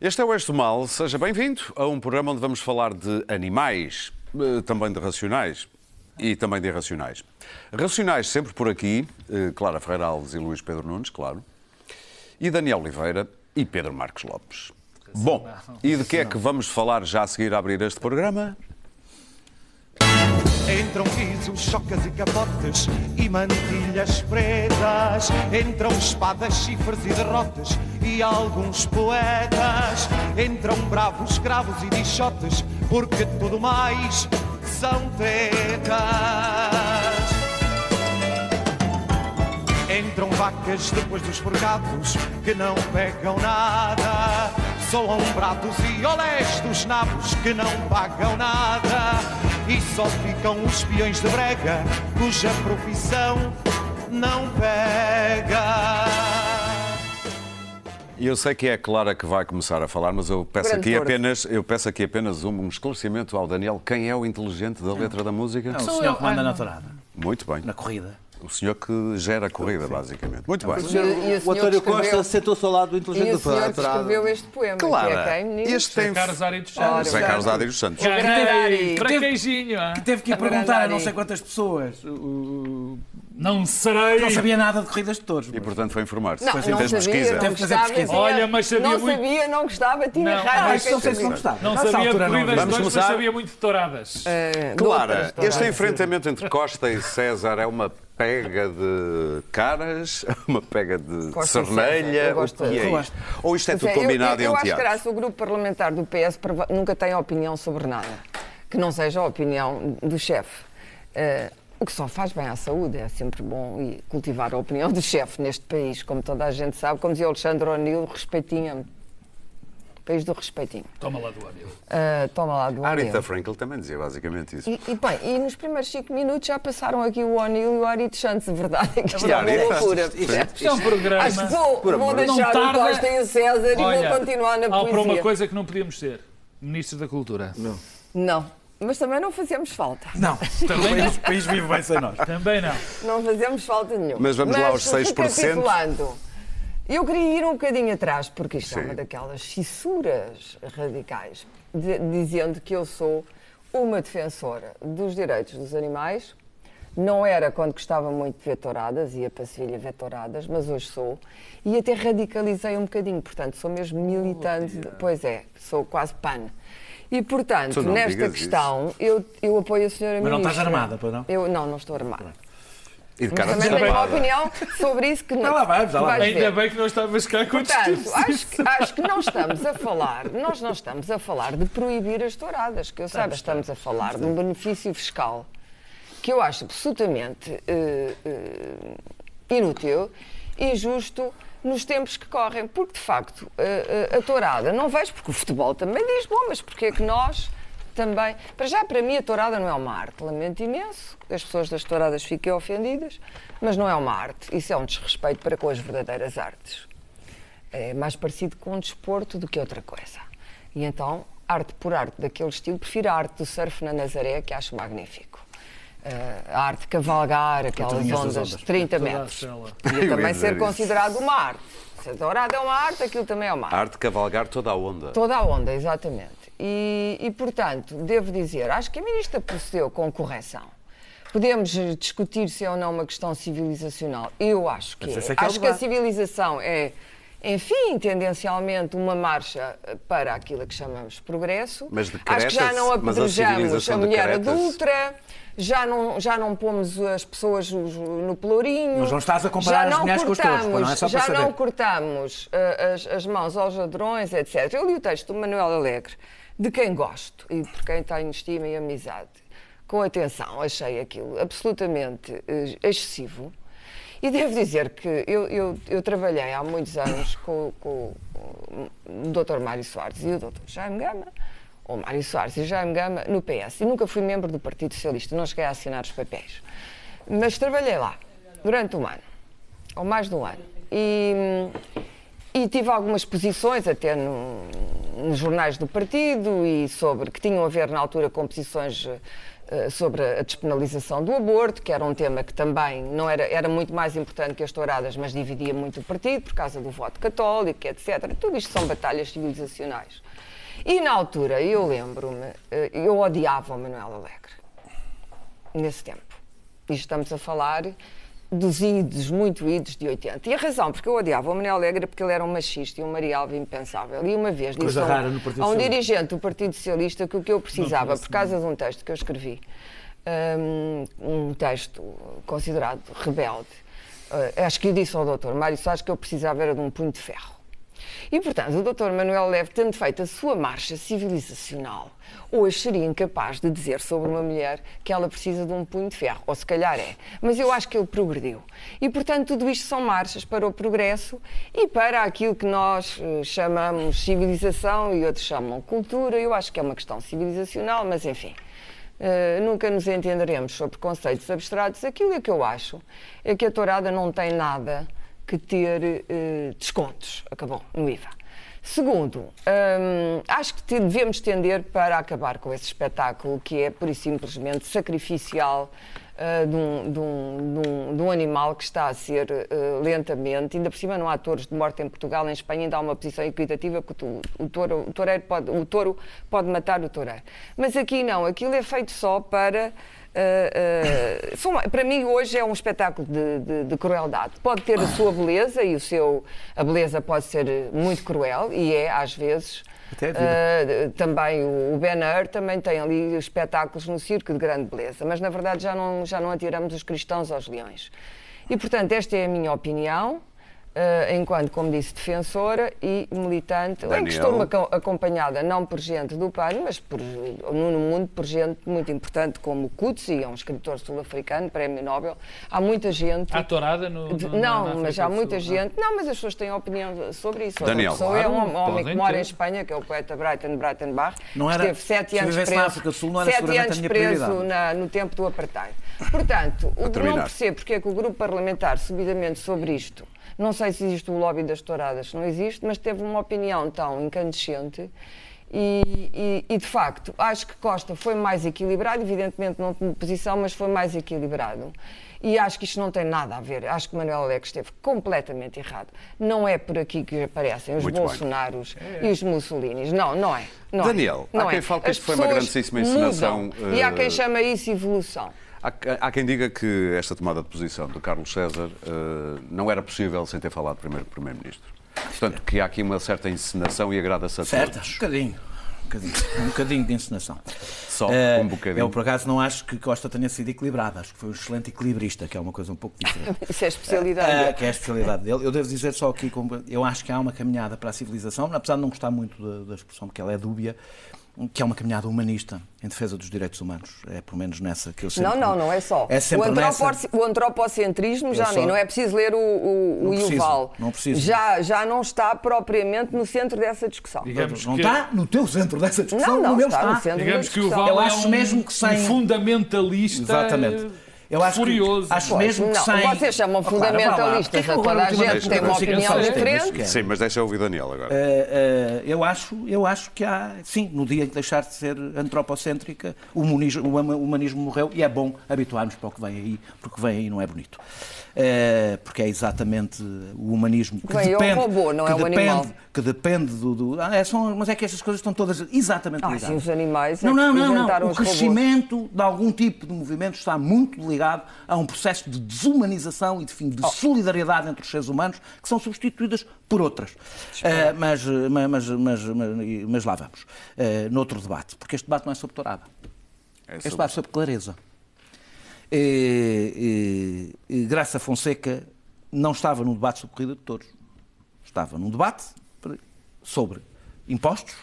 Este é o do Mal. Seja bem-vindo a um programa onde vamos falar de animais, eh, também de racionais e também de irracionais. Racionais sempre por aqui, eh, Clara Ferreira Alves e Luís Pedro Nunes, claro, e Daniel Oliveira e Pedro Marcos Lopes. Bom, e de que é que vamos falar já a seguir a abrir este programa? Entram risos, chocas e capotes e mantilhas pretas. Entram espadas, chifres e derrotas e alguns poetas. Entram bravos, cravos e dichotes, porque tudo mais são tretas. Entram vacas depois dos forgados que não pegam nada. Soam brados e olés dos nabos que não pagam nada. E só ficam os peões de brega cuja profissão não pega. E eu sei que é a Clara que vai começar a falar, mas eu peço, Grande aqui apenas, eu peço aqui apenas um, um esclarecimento ao Daniel. Quem é o inteligente da letra da música? É o Sou senhor eu. que manda na não. tourada, Muito bem. na corrida. O senhor que gera a corrida, basicamente. Muito bem. E- e o senhor o António escreveu- Costa sentou-se ao lado do E inteligente o senhor escreveu este poema, Clara, que é quem, este tem... Carlos Ari dos Santos. Zé Carlos Adi dos Santos. Fraquejinho. Que teve que ir perguntar a Ari. não sei quantas pessoas. Não serei. Não sabia nada de corridas de touros. E, portanto, foi informar-se. Não, Fez não sabia, pesquisa. não Teve que fazer gostava, pesquisa. tinha- Olha, mas sabia Não muito. sabia, não gostava, tinha Não. raiva. Não sei se sabia. não gostava. Não sabia de altura não. corridas de dois, mas sabia muito de touradas. Eh, de Clara, este enfrentamento entre Costa e César é uma pega de caras, uma pega de Costa o que é de- isto? Ou isto é tudo eu- combinado eu, e é um eu acho que teatro? o grupo parlamentar do PS nunca tem opinião sobre nada, que não seja a opinião do chefe. Eh, o que só faz bem à saúde, é sempre bom cultivar a opinião do chefe neste país, como toda a gente sabe, como dizia o Alexandre O'Neill, respeitinha-me. País do respeitinho. Toma lá do amigo. Eh, toma lá do A O'Neill. Rita Frankel também dizia basicamente isso. E, e, bem, e nos primeiros cinco minutos já passaram aqui o O'Neill e o Ari de Santos. A verdade é que isto é uma loucura. Isto é um programa. Acho que vou, vou Não deixar tarda- o Costa e o César e Olha, vou continuar na Há para uma poesia. coisa que não podíamos ser. Ministro da Cultura. Não, mas também não fazemos falta. Não, Também o não. país, o país vive bem sem nós. Também não. Não fazemos falta nenhuma. Mas vamos lá aos 6%. Eu queria ir um bocadinho atrás, porque isto é Sim. uma daquelas fissuras radicais, de- dizendo que eu sou uma defensora dos direitos dos animais. Não era quando gostava muito de ver touradas, ia para Sevilha ver touradas, mas hoje sou. E até radicalizei um bocadinho, portanto, sou mesmo militante. de- pois é, sou quase pan. E, portanto, não nesta questão, eu, eu apoio a senhora Mas não Ministra. estás armada, pois não? Eu não, não estou armada. E de Mas cara também tenho uma opinião sobre isso que não. Já lá vamos, já lá vamos. Ainda bem que não estavas cá com Portanto, acho que, acho que não estamos a falar, nós não estamos a falar de proibir as touradas, que eu saiba, estamos a falar de um benefício fiscal que eu acho absolutamente eh, eh, inútil e justo nos tempos que correm, porque de facto eh, eh, a tourada, não vejo, porque o futebol também diz, bom, mas porque é que nós também. Para já, para mim, a tourada não é uma arte. Lamento imenso que as pessoas das touradas fiquem ofendidas, mas não é uma arte. Isso é um desrespeito para com as verdadeiras artes. É mais parecido com um desporto do que outra coisa. E então, arte por arte daquele estilo, prefiro a arte do surf na Nazaré, que acho magnífico. Eh, a arte de cavalgar, aquelas ondas ondas. de 30 Toda a metros. Podia ia também ser isso. considerado uma arte. Se a dourada é uma arte, aquilo também é uma arte. A arte de cavalgar toda a onda. Toda a onda, exatamente. E, e, portanto, devo dizer, acho que a ministra procedeu com correção. Podemos discutir se é ou não uma questão civilizacional. Eu acho que é. é que é Acho que a civilização é, enfim, tendencialmente uma marcha para aquilo que chamamos progresso. Mas acho que já não a apedrejamos civilização a mulher adulta, já não, já não pomos as pessoas no pelourinho. Mas não estás a comparar as mulheres com os touros, cortamos, não é só Já não cortamos eh, as, as mãos aos ladrões, etc. Eu li o texto do Manuel Alegre, de quem gosto e por quem tenho estima e amizade. Com atenção, achei aquilo absolutamente eh, excessivo. E devo dizer que eu, eu, eu trabalhei há muitos anos com, com o Dr. Mário Soares e o Dr. Jaime Gama, ou Mário Soares e Jaime Gama, no PS. E nunca fui membro do Partido Socialista, não cheguei a assinar os papéis. Mas trabalhei lá durante um ano, ou mais de um ano. E, e tive algumas posições até no- nos jornais do partido e sobre que tinham a ver na altura com posições eh, sobre a despenalização do aborto, que era um tema que também não era, era muito mais importante que as touradas, mas dividia muito o partido por causa do voto católico, etc. Tudo isto são batalhas civilizacionais. E na altura, eu lembro-me, eh, eu odiava o Manuel Alegre, nesse tempo. E estamos a falar dos idos, muito idos de 80. E a razão porque eu odiava o Manuel Alegre é porque ele era um machista e um marialvo impensável. E uma vez disse a um, a um dirigente do Partido Socialista que o que eu precisava, por causa de um texto que eu escrevi, um, um texto considerado rebelde, eh, acho que eu disse ao doutor Mário Soares que eu precisava era de um punho de ferro. E, portanto, o Dr. Manuel Leve, tendo feito a sua marcha civilizacional, hoje seria incapaz de dizer sobre uma mulher que ela precisa de um punho de ferro. Ou se calhar é. Mas eu acho que ele progrediu. E, portanto, tudo isto são marchas para o progresso e para aquilo que nós eh, chamamos civilização e outros chamam cultura. Eu acho que é uma questão civilizacional, mas enfim. Uh, nunca nos entenderemos sobre conceitos abstratos. Aquilo é que eu acho é que a tourada não tem nada que ter uh, descontos. Acabou, no IVA. Segundo, hum, acho que devemos tender para acabar com esse espetáculo que é, pura e simplesmente, sacrificial uh, de, um, de um- de um- de um animal que está a ser uh, lentamente, ainda por cima não há touros de morte em Portugal, em Espanha ainda há uma posição equitativa porque o, o, touro, o, pode, o touro pode matar o toureiro. Mas aqui não, aquilo é feito só para... Uh, uh, para mim hoje é um espetáculo de, de- de crueldade. Pode ter a sua beleza e o seu a beleza pode ser muito cruel e é às vezes. Uh, também o, o Ben Hur também tem ali espetáculos no circo de grande beleza, mas na verdade já não já não atiramos os cristãos aos leões. E portanto esta é a minha opinião. Uh, enquanto, como disse, defensora e militante, em que Daniel. estou aco- acompanhada não por gente do PAN, mas por, no mundo por gente muito importante como Kutsi, é um escritor sul-africano, prémio Nobel. Há muita gente. Há tourada no. De- no- não, na mas há muita Sul, gente. Não, mas as pessoas têm opinião sobre isso. Daniel. pessoa é um Claro, homem que mora ter. em Espanha, que é o poeta Brighton Breitenbach. Não era- esteve sete se anos preso, na África do Sul, não era sete anos preso na- no tempo do apartheid. Portanto, o que não percebo porque é que o grupo parlamentar, subidamente sobre isto, não sei se existe o lobby das touradas, não existe, mas teve uma opinião tão incandescente. E, e- e, de facto, acho que Costa foi mais equilibrado, evidentemente não tomou posição, mas foi mais equilibrado. E acho que isto não tem nada a ver. Acho que Manuel Alex esteve completamente errado. Não é por aqui que aparecem os Muito bem. Bolsonaros e os Mussolinis. Não, não é. Não Daniel, é. há Não quem é. fale que isto foi uma grandíssima encenação. E há quem eh, chama isso evolução. Há, há quem diga que esta tomada de posição de Carlos César eh, não era possível sem ter falado primeiro com o Primeiro-Ministro. Portanto, que há aqui uma certa encenação e agrada-se a Certo, um todos. bocadinho. Um bocadinho, um bocadinho de encenação. Só Eh, um bocadinho. Eu, por acaso, não acho que Costa tenha sido equilibrado. Acho que foi um excelente equilibrista, que é uma coisa um pouco diferente. Isso é a especialidade. Dele. que é a especialidade dele. Eu devo dizer só aqui, como- eu acho que há uma caminhada para a civilização, apesar de não gostar muito da, da expressão, porque ela é dúbia, que é uma caminhada humanista em defesa dos direitos humanos. É pelo menos nessa que eu sempre... Não, não, não é só. É o, nessa... o antropocentrismo já só- nem, não é preciso ler o, o, o Não preciso, Yuval. não preciso. Já, já não está propriamente no centro dessa discussão. Digamos Não que, está no teu centro dessa discussão, Não, não, no meu está está. no centro digamos que o discussão. Val Eu é acho um, mesmo que sem- um fundamentalista Exatamente. Eu acho que- furioso. acho Pois, mesmo que não, sem... vocês chamam Oh, claro, fundamentalistas que eu toda a gente tem uma opinião diferente. que. Sim, mas deixa eu ouvir Daniel agora. Eh, eh, eu, acho, eu acho que há, sim, no dia em que deixar de ser antropocêntrica, o humanismo, o huma- o humanismo morreu e é bom habituarmos para o que vem aí, porque que vem aí não é bonito. Eh, porque é exatamente o humanismo que Vem aí é o depende, robô, não que é o depende, animal. que depende do. do- ah, é, são, mas é que estas coisas estão todas exatamente Ah, ligadas. sim, os animais é Não, que não, não, não. O os robôs. crescimento de algum tipo de movimento está muito ligado a um processo de desumanização e de, fim, de Oh. solidariedade entre os seres humanos que são substituídas por outras. Eh, mas, mas, mas, mas, mas- mas lá vamos. Eh, noutro debate, porque este debate não é sobre tourada. É Este sobre- debate é sobre clareza. Graça Fonseca não estava num debate sobre corrida de touros. Estava num debate sobre impostos,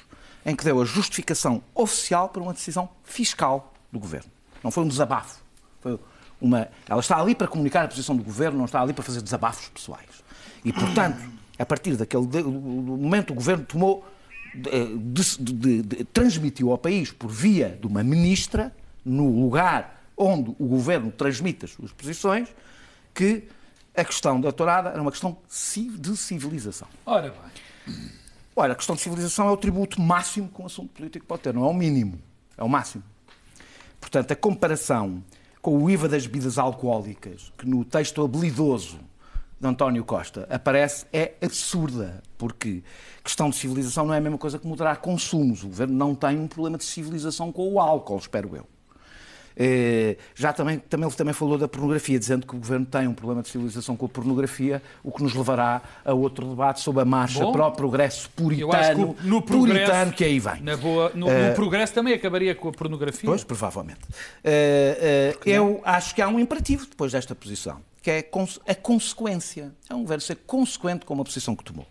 em que deu a justificação oficial para uma decisão fiscal do governo. Não foi um desabafo. Foi uma... Ela está ali para comunicar a posição do governo, não está ali para fazer desabafos pessoais. E, portanto, a partir daquele momento, o governo tomou, de- de- de- de- transmitiu ao país, por via de uma ministra, no lugar onde o governo transmite as suas posições, que a questão da tourada era uma questão de civilização. Ora bem. Olha, a questão de civilização é o tributo máximo que um assunto político pode ter, não é o mínimo, é o máximo. Portanto, a comparação com o IVA das bebidas alcoólicas, que no texto habilidoso de António Costa aparece, é absurda, porque questão de civilização não é a mesma coisa que moderar consumos. O governo não tem um problema de civilização com o álcool, espero eu. Eh, Já também, também, ele também falou da pornografia, dizendo que o governo tem um problema de civilização com a pornografia, o que nos levará a outro debate sobre a marcha Bom, para o progresso que puritano, o- no progresso, puritano que aí vem. Boa, no, no progresso também acabaria com a pornografia. Pois, provavelmente. Eh, eh, eu acho que há um imperativo depois desta posição, que é a consequência. É um governo ser consequente com uma posição que tomou.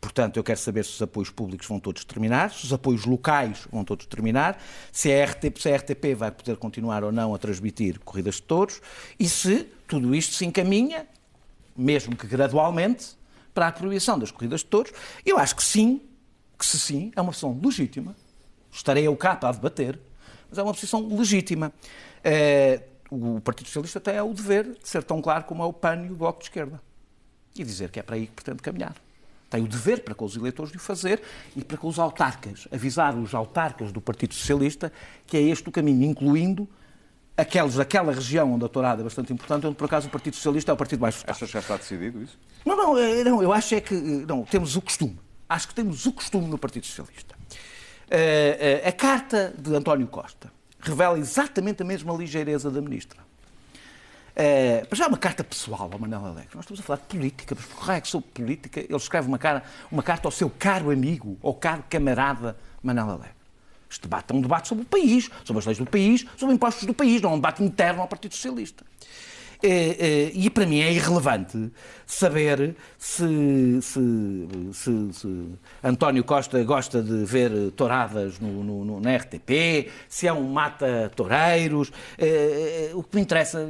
Portanto, eu quero saber se os apoios públicos vão todos terminar, se os apoios locais vão todos terminar, se a RTP, se a RTP vai poder continuar ou não a transmitir corridas de touros e se tudo isto se encaminha, mesmo que gradualmente, para a proibição das corridas de touros. Eu acho que sim, que se sim, é uma posição legítima. Estarei eu cá para a debater, mas é uma posição legítima. Eh, o Partido Socialista tem o dever de ser tão claro como é o PAN e o Bloco de Esquerda. E dizer que é para aí que pretende caminhar. Tem o dever para com os eleitores de o fazer e para com os autarcas. Avisar os autarcas do Partido Socialista que é este o caminho, incluindo aqueles daquela região onde a tourada é bastante importante, onde por acaso o Partido Socialista é o partido mais votado. Achas que já está decidido isso? Não, não, eh, não, eu acho é que eh, não, temos o costume. Acho que temos o costume no Partido Socialista. Eh, a carta de António Costa revela exatamente a mesma ligeireza da ministra. Mas já é uma carta pessoal ao Manel Alegre. Nós estamos a falar de política, mas por é que sobre política ele escreve uma, cara, uma carta ao seu caro amigo, ou caro camarada Manel Alegre. Este debate é um debate sobre o país, sobre as leis do país, sobre impostos do país, não é um debate interno ao Partido Socialista. Eh, eh, E para mim é irrelevante saber se, se- se- se António Costa gosta de ver touradas no, no- no- na RTP, se é um mata-toureiros. Eh, O que me interessa,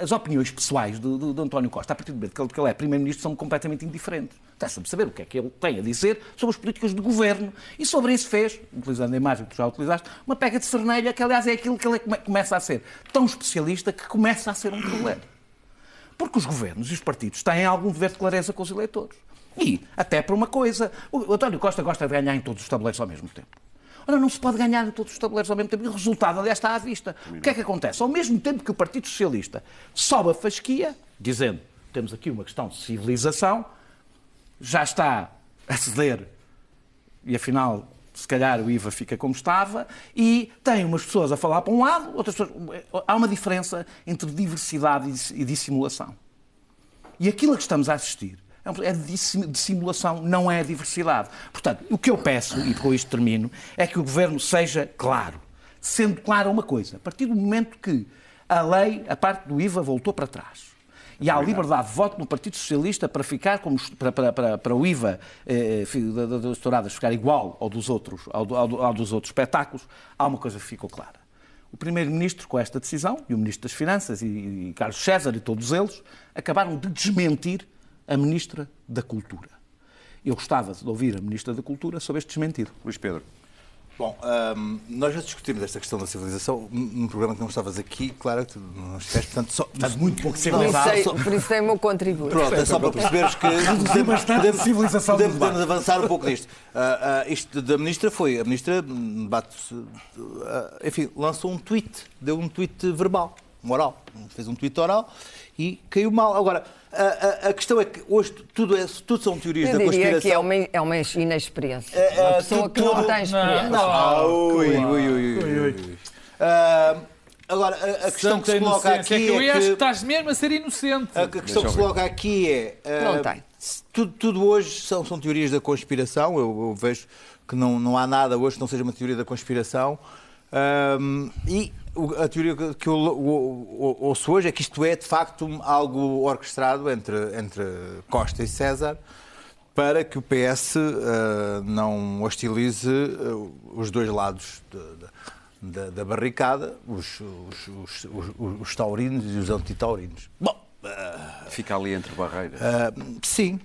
as opiniões pessoais de- de António Costa, a partir do momento que ele, é Primeiro-Ministro, são completamente indiferentes. Interessa-me saber o que é que ele tem a dizer sobre as políticas de governo. E sobre isso fez, utilizando a imagem que tu já utilizaste, uma pega de cernelha, que aliás é aquilo que ele come- começa a ser tão especialista que começa a ser um problema. Porque os governos e os partidos têm algum dever de clareza com os eleitores. E, até para uma coisa, o António Costa gosta de ganhar em todos os tabuleiros ao mesmo tempo. Ora, não se pode ganhar em todos os tabuleiros ao mesmo tempo. E o resultado, aliás, está à vista. O que é que acontece? Ao mesmo tempo que o Partido Socialista sobe a fasquia, dizendo temos aqui uma questão de civilização, já está a ceder e afinal, se calhar o IVA fica como estava, e tem umas pessoas a falar para um lado, outras pessoas. Há uma diferença entre diversidade e dissimulação. E aquilo a que estamos a assistir é é dissimulação, não é diversidade. Portanto, o que eu peço, e com isto termino, é que o governo seja claro. Sendo claro uma coisa, a partir do momento que a lei, a parte do IVA, voltou para trás. E há liberdade de voto no Partido Socialista para ficar como, para, para, para, para o IVA eh, das touradas ficar igual ao dos outros, ao, ao ao dos outros espetáculos, há uma coisa que ficou clara. O Primeiro-Ministro, com esta decisão, e o Ministro das Finanças, e, e Carlos César e todos eles, acabaram de desmentir a Ministra da Cultura. Eu gostava de ouvir a Ministra da Cultura sobre este desmentido. Luís Pedro. Bom, hum, nós já discutimos esta questão da civilização num programa que não estavas aqui, claro que tu não estiveste, portanto, só, muito pouco Por isso, civilizado. só- por isso tem o meu contributo. Pronto, é só para perceberes que podemos, bastante podemos- a civilização podemos- podemos avançar um pouco nisto. Ah, ah, isto da ministra foi, a ministra hum, debate, ah, enfim, lançou um tweet, deu um tweet verbal, um oral, fez um tweet oral e caiu mal. Agora, a, a- a questão é que hoje tudo, é, tudo são teorias Eu da diria conspiração. que é uma, é uma inexperiência. É, é, uma pessoa que não tem experiência. Ah, ui, ui, ui, ui, ui. Ah, agora, a, a questão que se coloca inocência. aqui é que eu é acho que que... estás mesmo a ser inocente. A questão que se coloca aqui é. ah, Não tem. Tudo, tudo hoje são, são teorias da conspiração. Eu, eu vejo que não, não há nada hoje que não seja uma teoria da conspiração. E a teoria que- eu ouço hoje é que isto é, de facto, algo orquestrado entre, entre Costa e César para que o PS ah, não hostilize ah, os dois lados de- de- da, da barricada, os, os, os, os- os taurinos e os antitaurinos. Bom, Fica ali entre barreiras. ah, sim.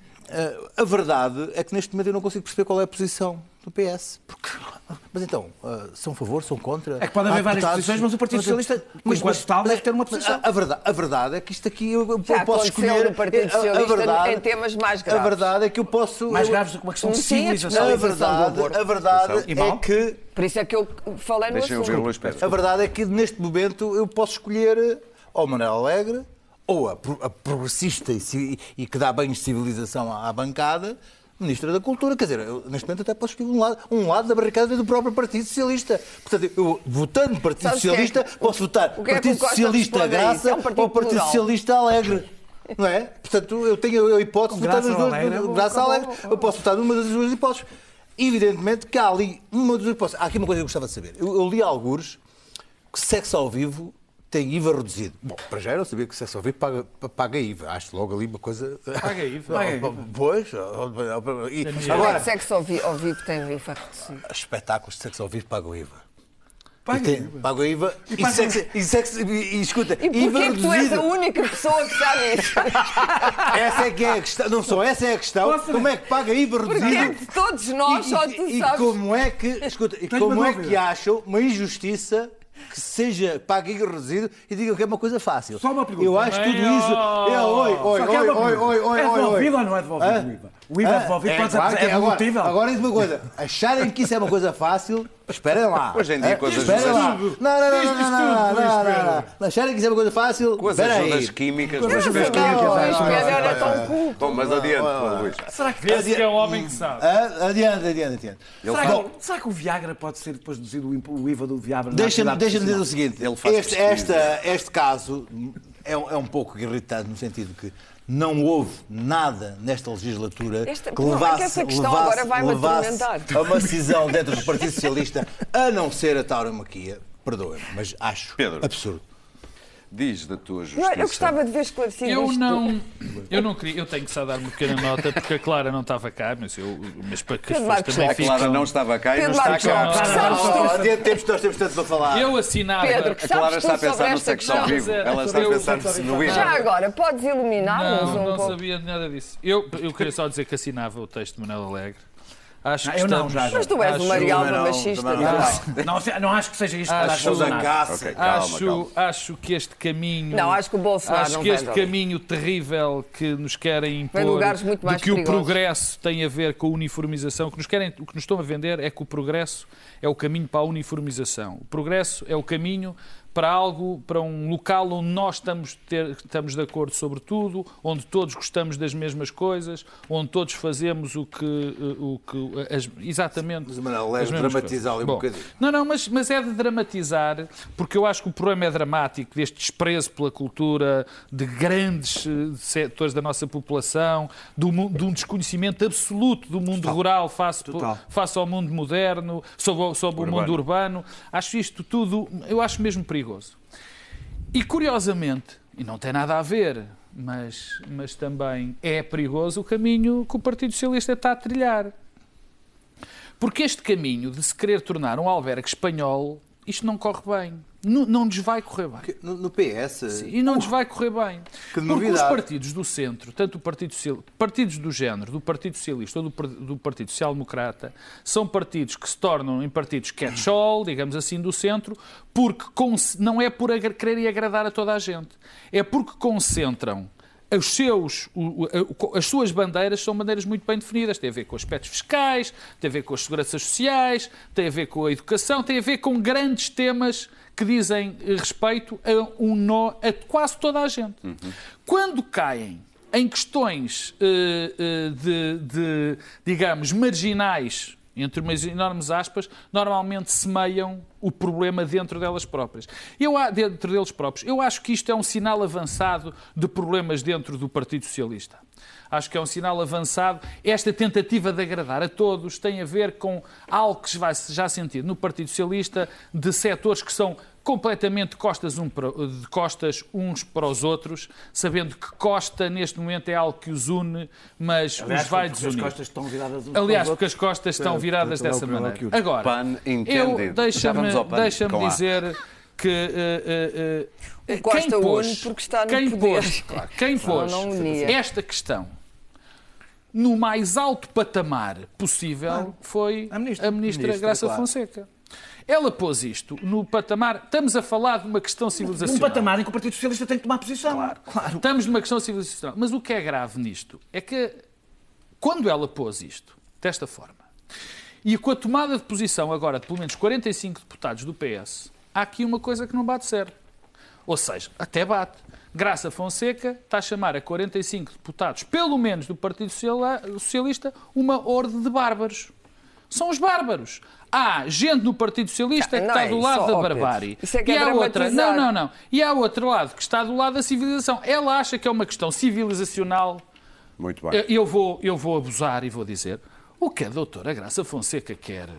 A verdade é que neste momento eu não consigo perceber qual é a posição do PS. Porque, mas então, ah, são a favor, são contra? É que pode haver Há várias deputados- posições, mas o Partido Socialista, enquanto tal, deve ter uma posição. A, a verdade, a verdade é que isto aqui eu, eu Já posso escolher. no Partido a- a Socialista verdade- em temas mais A graves. verdade é que eu posso. Mais graves do que uma questão de a civilização. A verdade, a verdade E é que Por isso é que eu falei no o assunto. A verdade é que neste momento eu posso escolher eh, ou Manuel Alegre ou a, pro- a progressista e, e que dá banhos de civilização à, à bancada, Ministra da Cultura. Quer dizer, eu, neste momento até posso escolher um lado, um lado da barricada do próprio Partido Socialista. Portanto, eu votando no Partido Sabes é Socialista, que- posso votar o é o Partido Costa Socialista? Graça É um partido ou Partido plural. Socialista Alegre. Não é? Portanto, eu tenho a hipótese de votar nos dois. Alegre, vou- Graça vou- Alegre. Eu posso votar numa das duas hipóteses. Evidentemente que há ali uma das hipóteses. Há aqui uma coisa que eu gostava de saber. Eu, eu li alguns que sexo ao vivo tem IVA reduzido. Bom, para já eu não sabia que sexo ao vivo paga, paga IVA. Acho logo ali uma coisa. Paga IVA. Paga IVA. Pois. E, é agora, sexo ao vi- ao vivo tem IVA reduzido? espetáculos de sexo ao vivo pagam IVA. Paga E tem- IVA. IVA. E, paga- sexo, e, sexo, e, e escuta, E IVA porquê que tu és a reduzido. única pessoa que sabe isso? Essa é que é a questão. Não só essa é a questão. Posso- Como é que paga IVA Porquê reduzido? que todos nós, E- só e- tu e sabes? como é que, escuta, e como é que acham uma injustiça que seja paga IVA reduzido e digam que é uma coisa fácil? Só uma pergunta. Eu acho tudo Bem, isso. É, oi, oi, que é oi, oi, oi, oi, É oi, oi. devolvido ou não é devolvido o IVA? O IVA é Hã? devolvido, É, pode ser- claro que é agora, devolutível. agora diz uma coisa. Acharem que isso é uma coisa fácil, esperem lá. Hoje em dia, Hã? com as Esperem ajudas- lá. Não, não, não, não, não, não, não, não, não. Acharem que isso é uma coisa fácil, Com as ajudas químicas. Com as ajudas químicas. Era tão culto. Bom, mas adiante, Luís. Será que, Vê-se que é um homem que sabe. Hã? Adiante, adiante, adiante. será, que, o Viagra pode ser depois deduzido o IVA do Viagra? Deixa-me dizer o seguinte: este, caso é, é um pouco irritante no sentido que não houve nada nesta legislatura Esta- que não, é que levasse, essa questão levasse- levasse a uma decisão dentro do Partido Socialista, a não ser a tauromaquia. Perdoem-me, mas acho Pedro. absurdo. Diz da tua Não, justiça. eu gostava de ver esclarecido Eu isto. não, eu não queria, eu tenho que só dar uma pequena nota porque a Clara não estava cá, mas, eu, mas para que as pessoas também A Clara ficam- não estava cá e não está cá. Não, temos, nós temos tanto para falar. Eu assinava. Pedro, que A Clara está a pensar no sexo ao vivo. Ela está a pensar no IVA. Já agora, podes iluminar-nos Não, um não pouco? sabia de nada disso. Eu, eu queria só dizer que assinava o texto de Manuel Alegre. Acho Ah, que eu não, já, já. Mas tu és Acho- o Marialva não, machista também não. também. Não, não acho que seja isto para Acho- a da da caça. Ok, calma, acho, calma. acho que este caminho. Não, acho que o Bolsonaro acho não que este caminho terrível que nos querem impor Vem de lugares muito mais que o perigosos. progresso tem a ver com a uniformização. O que, nos querem, o que nos estão a vender é que o progresso é o caminho para a uniformização. O progresso é o caminho para algo, para um local onde nós estamos, ter- estamos de acordo sobre tudo, onde todos gostamos das mesmas coisas, onde todos fazemos o que. eh, O que as- exatamente. Mas, Manuel, mesmas dramatizar um bocadinho. não, não, mas, mas é de dramatizar, porque eu acho que o problema é dramático, deste desprezo pela cultura de grandes eh, setores da nossa população, do de um desconhecimento absoluto do mundo rural face, Total. face ao mundo moderno, sobre, o- sobre o mundo urbano. Acho isto tudo, eu acho mesmo perigoso. E curiosamente, e não tem nada a ver, mas, mas também é perigoso o caminho que o Partido Socialista está a trilhar. Porque este caminho de se querer tornar um albergue espanhol, isto não corre bem. Não, não nos vai correr bem. No, no PS, E não nos vai correr bem. Porque os partidos do centro, tanto o Partido Social, partidos do género, do Partido Socialista ou do, do Partido Social Democrata, são partidos que se tornam em partidos catch-all, digamos assim, do centro, porque não é por agra- querer agradar a toda a gente. É porque concentram os seus, as suas bandeiras são bandeiras muito bem definidas. Tem a ver com aspectos fiscais, tem a ver com as seguranças sociais, tem a ver com a educação, tem a ver com grandes temas que dizem respeito a um nó a quase toda a gente. Quando caem em questões eh, eh, de, de, digamos, marginais, entre umas enormes aspas, normalmente semeiam o problema dentro delas próprias. Eu, dentro deles próprios. Eu acho que isto é um sinal avançado de problemas dentro do Partido Socialista. Acho que é um sinal avançado. Esta tentativa de agradar a todos tem a ver com algo que se já sentir no Partido Socialista de setores que são completamente costas, um para- de costas uns para os outros, sabendo que Costa neste momento é algo que os une, mas Aliás, os vai porque desunir. As costas estão viradas uns Aliás, para porque as costas estão viradas dessa maneira. Agora, eu deixa-me deixa A. dizer que eh, eh, O Costa quem pôs, porque está no quem poder. pôs, claro, quem pôs esta questão no mais alto patamar possível, foi A ministra. a ministra, Ministra, Graça claro. Fonseca. Ela pôs isto no patamar. Estamos a falar de uma questão Um civilizacional. patamar em que o Partido Socialista tem que tomar posição. Claro. Estamos numa questão civilizacional. Mas o que é grave nisto é que quando ela pôs isto desta forma e com a tomada de posição agora de pelo menos 45 deputados do PS, há aqui uma coisa que não bate certo. Ou seja, até bate. Graça Fonseca está a chamar a 45 deputados, pelo menos do Partido Socialista, uma horde de bárbaros. São os bárbaros. Há gente no Partido Socialista que Não está é do lado da barbárie. Isso é que e é há outra. Não, não, não. E há outro lado que está do lado da civilização. Ela acha que é uma questão civilizacional. Muito Eu- bem. Eu vou, eu vou abusar e vou dizer o que a doutora Graça Fonseca quer,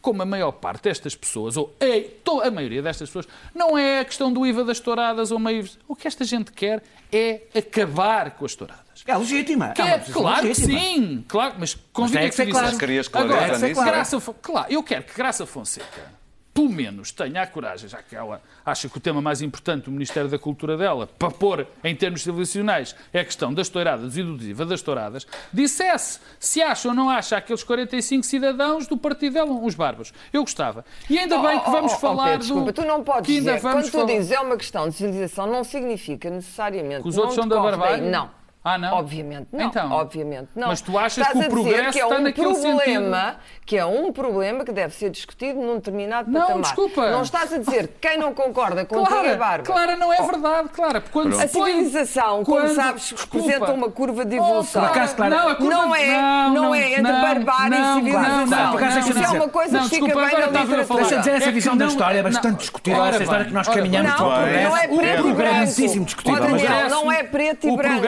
como a maior parte destas pessoas, ou a, a maioria destas pessoas, não é a questão do IVA das touradas ou meio. O que esta gente quer é acabar com as touradas. É legítima. Que é é, claro que legítima. sim, claro, mas convido tem a que que tu claro. Mas Agora, clareza nisso, Graça, Fo- claro, eu quero que Graça Fonseca, pelo menos, tenha a coragem, já que ela acha que o tema mais importante do Ministério da Cultura dela, para pôr em termos civilizacionais, é a questão das touradas e do IVA das touradas, dissesse se acha ou não acha aqueles 45 cidadãos do partido dela, uns bárbaros. Eu gostava. E ainda bem que Oh, vamos oh, oh, falar Pedro, Desculpa, do... tu não podes que dizer, quando tu falar- dizes é uma questão de civilização, não significa necessariamente Que os outros são da barbárie? Não. Ah, não? Obviamente não. Então. Obviamente não. Mas tu achas Estás que o progresso que é está um naquele problema, que é um problema que deve ser discutido num determinado Não, patamar. desculpa. Não estás a dizer que quem não concorda é Clara, bárbaro. Clara, não é verdade, Clara. porque Quando A civilização, como quando- sabes, Desculpa. representa uma curva de Oh, evolução. Por acaso, Clara, não, a curva- Não é- não é entre barbárie e não, civilização. Não, não, deixa-me Isso é uma coisa Não, que fica desculpa, bem na literatura. Deixa-me dizer, essa É visão da não- história é não. bastante discutível. Ora Essa história que nós caminhamos para o Não, progresso. não é preto e branco. muitíssimo discutível. Ó, mas- Daniel, não é preto e o branco,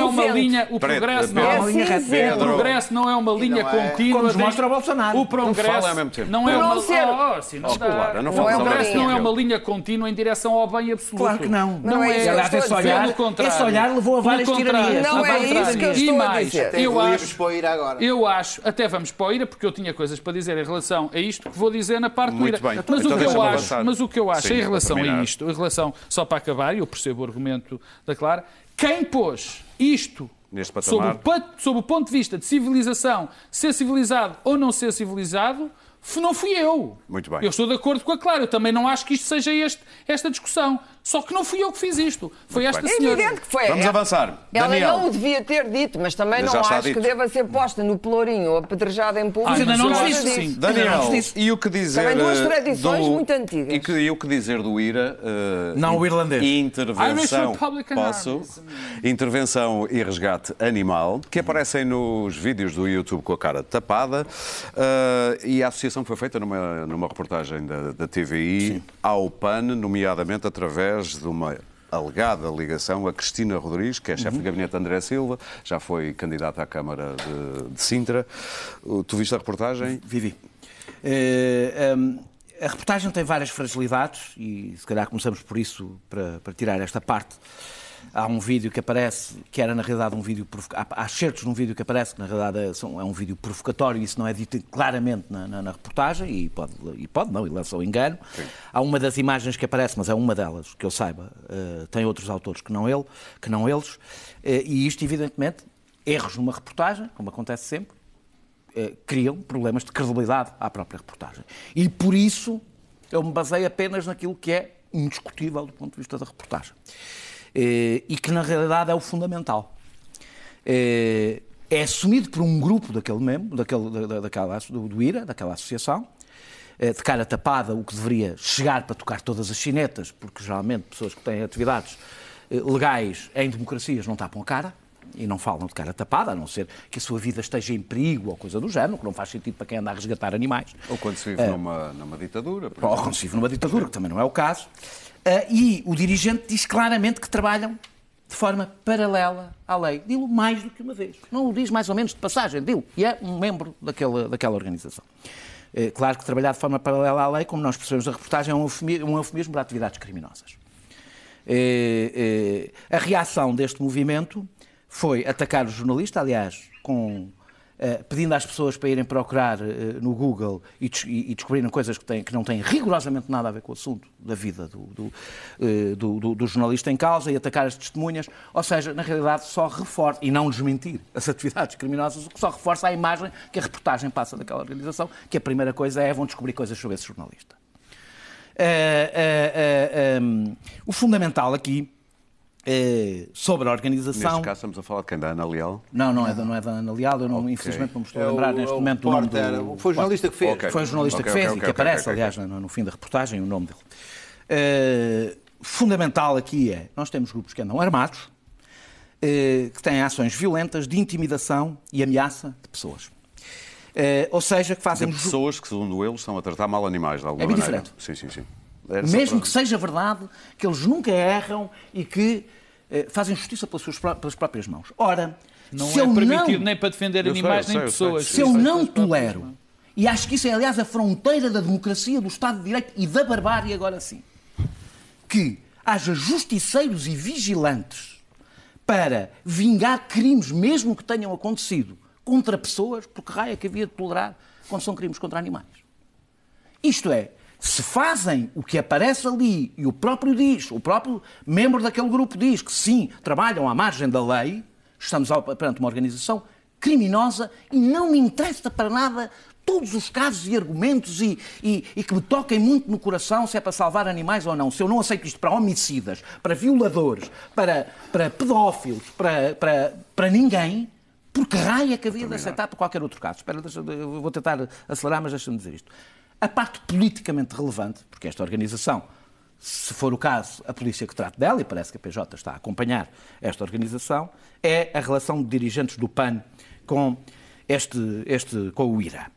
é não é uma cinzento. linha, o progresso não é uma é linha, cinzento. o progresso não é uma linha é- contínua. Como mostra o Bolsonaro. O progresso não é uma assim, não é uma linha contínua em direção ao bem absoluto. Claro que não. Não é Aliás, esse olhar, esse olhar levou a várias tiranias. Não é isso que eu estou E a mais, dizer. Até eu acho, para o ir agora. eu acho, até vamos para o IRA, porque eu tinha coisas para dizer em relação a isto que vou dizer na parte do IRA. bem. Mas, Então o que eu acho, mas o que eu acho em relação a isto, em relação, só para acabar, e eu percebo o argumento da Clara, quem pôs isto sob o, sob o ponto de vista de civilização, ser civilizado ou não ser civilizado, não fui eu. Muito bem. Eu estou de acordo com a Clara. Eu também não acho que isto seja este- esta discussão. Só que não fui eu que fiz isto. Foi esta bem. É senhora. evidente que foi. Vamos ela- avançar. Ela Daniel. não o devia ter dito, mas também Já não acho dito. que deva ser posta no pelourinho ou apedrejada em público. Ah, ainda mas não acho disse. que disso. sim. Ainda não Daniel, disse. e o que dizer Também duas eh, tradições do, muito antigas. E, que, e o que dizer do IRA? eh, Não o irlandês. Intervenção. Irish Republican Posso? Intervenção e resgate animal, que aparecem nos vídeos do YouTube com a cara tapada. eh, e a associação foi feita numa, numa reportagem da, da TVI ao PAN, nomeadamente através de uma alegada ligação a Cristina Rodrigues, que é chefe de gabinete de André Silva, já foi candidata à Câmara de, de Sintra. Tu viste a reportagem? Vivi. Eh, hum, a reportagem tem várias fragilidades e se calhar começamos por isso para, para tirar esta parte. Há um vídeo que aparece, que era na realidade um vídeo provoca- há, certos num vídeo que aparece que na realidade é, é um vídeo provocatório e isso não é dito claramente na, na- na reportagem e pode, e pode não, e lança o engano. Há uma das imagens que aparece, mas é uma delas, que eu saiba, eh, tem outros autores que não ele, que não eles, eh, e isto evidentemente, erros numa reportagem, como acontece sempre, eh, criam problemas de credibilidade à própria reportagem. E por isso eu me baseio apenas naquilo que é indiscutível do ponto de vista da reportagem. Eh, e que na realidade é o fundamental. Eh, é assumido por um grupo daquele membro, daquele, da- da- daquela, do, do IRA, daquela associação, eh, de cara tapada, o que deveria chegar para tocar todas as chinetas, porque geralmente pessoas que têm atividades legais em democracias não tapam a cara e não falam de cara tapada, a não ser que a sua vida esteja em perigo ou coisa do género, que não faz sentido para quem anda a resgatar animais. Ou quando se vive numa, numa ditadura? Ou quando se vive numa ditadura, que também não é o caso. Ah, e o dirigente diz claramente que trabalham de forma paralela à lei. Dilo mais do que uma vez. Não o diz mais ou menos de passagem, dilo. E é um membro daquela, daquela organização. É, claro que trabalhar de forma paralela à lei, como nós percebemos da reportagem, é um eufemi- um eufemismo para atividades criminosas. É, é, a reação deste movimento foi atacar o jornalista, aliás, com pedindo às pessoas para irem procurar eh, no Google e, des- e- descobrirem coisas que, têm, que não têm rigorosamente nada a ver com o assunto da vida do, eh, do- do- do jornalista em causa e atacar as testemunhas. Ou seja, na realidade, só reforça, e não desmentir as atividades criminosas, o que só reforça a imagem que a reportagem passa daquela organização, que a primeira coisa é vão descobrir coisas sobre esse jornalista. Eh, eh, eh, um, o fundamental aqui eh, sobre a organização. Neste caso estamos a falar de quem? Da Ana Leal? Não, não é, da, não é da Ana Leal, eu não, infelizmente não me estou a lembrar neste momento do nome do... Foi o jornalista que fez. Ok. Foi o jornalista Ok, que fez e que aparece, aliás, no, no fim da reportagem, o nome dele. Eh, fundamental aqui é, nós temos grupos que andam armados, eh, que têm ações violentas de intimidação e ameaça de pessoas. Eh, ou seja, que De fazem... ju- pessoas que, segundo eles, estão a tratar mal animais de alguma É bem maneira. diferente. Sim, sim, sim. Era Mesmo que seja verdade, que eles nunca erram e que eh, fazem justiça pelas suas pelas próprias mãos. Ora, Não se é eu permitido não... nem para defender Eu sei, animais eu nem sei, eu sei. pessoas. Se eu é não próprias tolero, e acho que isso é, aliás, a fronteira da democracia, do Estado de Direito e da barbárie, agora sim, que haja justiceiros e vigilantes para vingar crimes, mesmo que tenham acontecido, contra pessoas, porque raio é que havia de tolerar quando são crimes contra animais. Isto é, se fazem o que aparece ali e o próprio diz, o próprio membro daquele grupo diz que sim, trabalham à margem da lei, estamos perante uma organização criminosa e não me interessa para nada todos os casos e argumentos e, e- e que me toquem muito no coração se é para salvar animais ou não. Se eu não aceito isto para homicidas, para violadores, para, para pedófilos, para, para, para ninguém, porque raio é que havia de aceitar por qualquer outro caso? Espera, deixa, eu vou tentar acelerar, mas deixa-me dizer isto. A parte politicamente relevante, porque esta organização, se for o caso, a polícia que trata dela, e parece que a PJ está a acompanhar esta organização, é a relação de dirigentes do PAN com, este, este, com o IRA.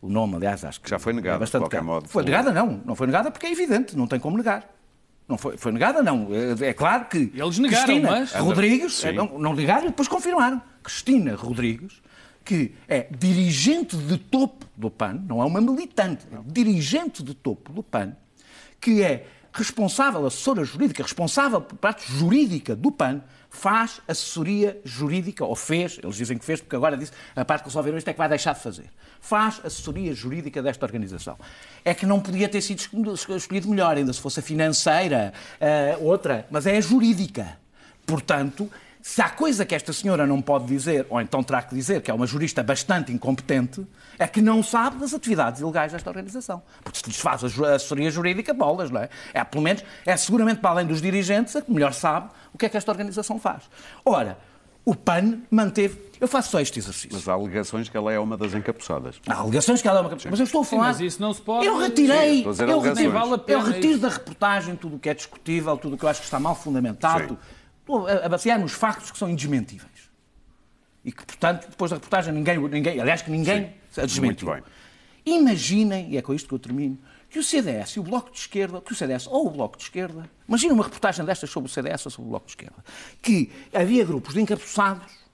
O nome, aliás, acho que Já foi negado, é bastante de qualquer claro. modo, Foi negada, não. Não foi negada porque é evidente, não tem como negar. Não foi, foi negada, não. É, é claro que. Eles negaram, Cristina mas- Rodrigues, é, não, não negaram e depois confirmaram. Cristina Rodrigues, que é dirigente de topo do PAN, não é uma militante, é dirigente de topo do PAN, que é responsável, assessora jurídica, responsável por parte jurídica do PAN, faz assessoria jurídica, ou fez, eles dizem que fez, porque agora disse, a parte que resolveram isto é que vai deixar de fazer. Faz assessoria jurídica desta organização. É que não podia ter sido escolhido- melhor, ainda se fosse a financeira, eh, outra, mas é a jurídica. Portanto, se há coisa que esta senhora não pode dizer, ou então terá que dizer, que é uma jurista bastante incompetente, é que não sabe das atividades ilegais desta organização. Porque se lhes faz a assessoria jurídica, bolas, não é? É, pelo menos, é seguramente para além dos dirigentes, a que melhor sabe o que é que esta organização faz. Ora, o PAN manteve. Eu faço só este exercício. Mas há alegações que ela é uma das encapuçadas. Há alegações que ela é uma Mas eu estou a falar. mas isso não se pode- Eu retirei. Sim, eu, retiro, vale a pena eu retiro isso. da reportagem tudo o que é discutível, tudo o que eu acho que está mal fundamentado. Sim. A basear nos factos que são indesmentíveis. E que, portanto, depois da reportagem, ninguém, ninguém aliás, que ninguém a desmentiu. Muito bem. Imaginem, e é com isto que eu termino, que o CDS e o Bloco de Esquerda, que o CDS ou o Bloco de Esquerda, imagina uma reportagem destas sobre o CDS ou sobre o Bloco de Esquerda, que havia grupos de encapuçados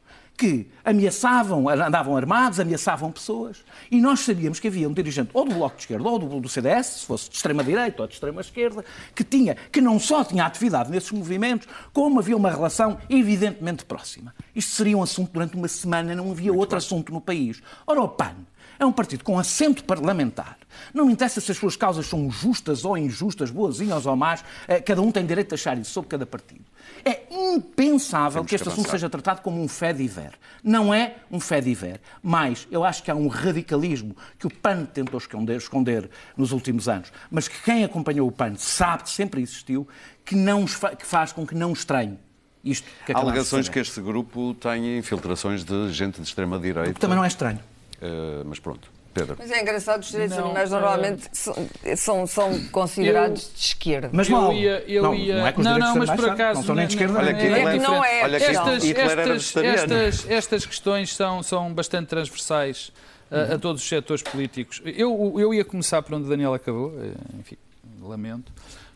que ameaçavam, andavam armados, ameaçavam pessoas, e nós sabíamos que havia um dirigente ou do Bloco de Esquerda ou do, do CDS, se fosse de extrema-direita ou de extrema-esquerda, que, tinha, que não só tinha atividade nesses movimentos, como havia uma relação evidentemente próxima. Isto seria um assunto durante uma semana, não havia outro assunto no país. Ora, o PAN é um partido com assento parlamentar. Não me interessa se as suas causas são justas ou injustas, boazinhas ou más, eh, cada um tem direito de achar isso sobre cada partido. É impensável Temos que este que assunto seja tratado como um fé diver. Não é um fé diver, mas eu acho que há um radicalismo que o PAN tentou esconder, esconder nos últimos anos, mas que quem acompanhou o PAN sabe que sempre existiu, que, não que faz com que não estranhe isto que Há alegações que este grupo tem infiltrações de gente de extrema-direita. Também não é estranho. Eh, mas pronto, Pedro. Mas é engraçado, os direitos Não, animais eh, normalmente são, são, são considerados de esquerda. Mas Eu mal. ia, eu não, ia... não é que os não, não, mas por acaso... não são nem de esquerda Olha nem que É Hitler, que não é. olha que Estas, estas, estas, estas questões são, são bastante transversais a, a todos os setores políticos. Eu, eu ia começar por onde o Daniel acabou, eh, enfim, lamento,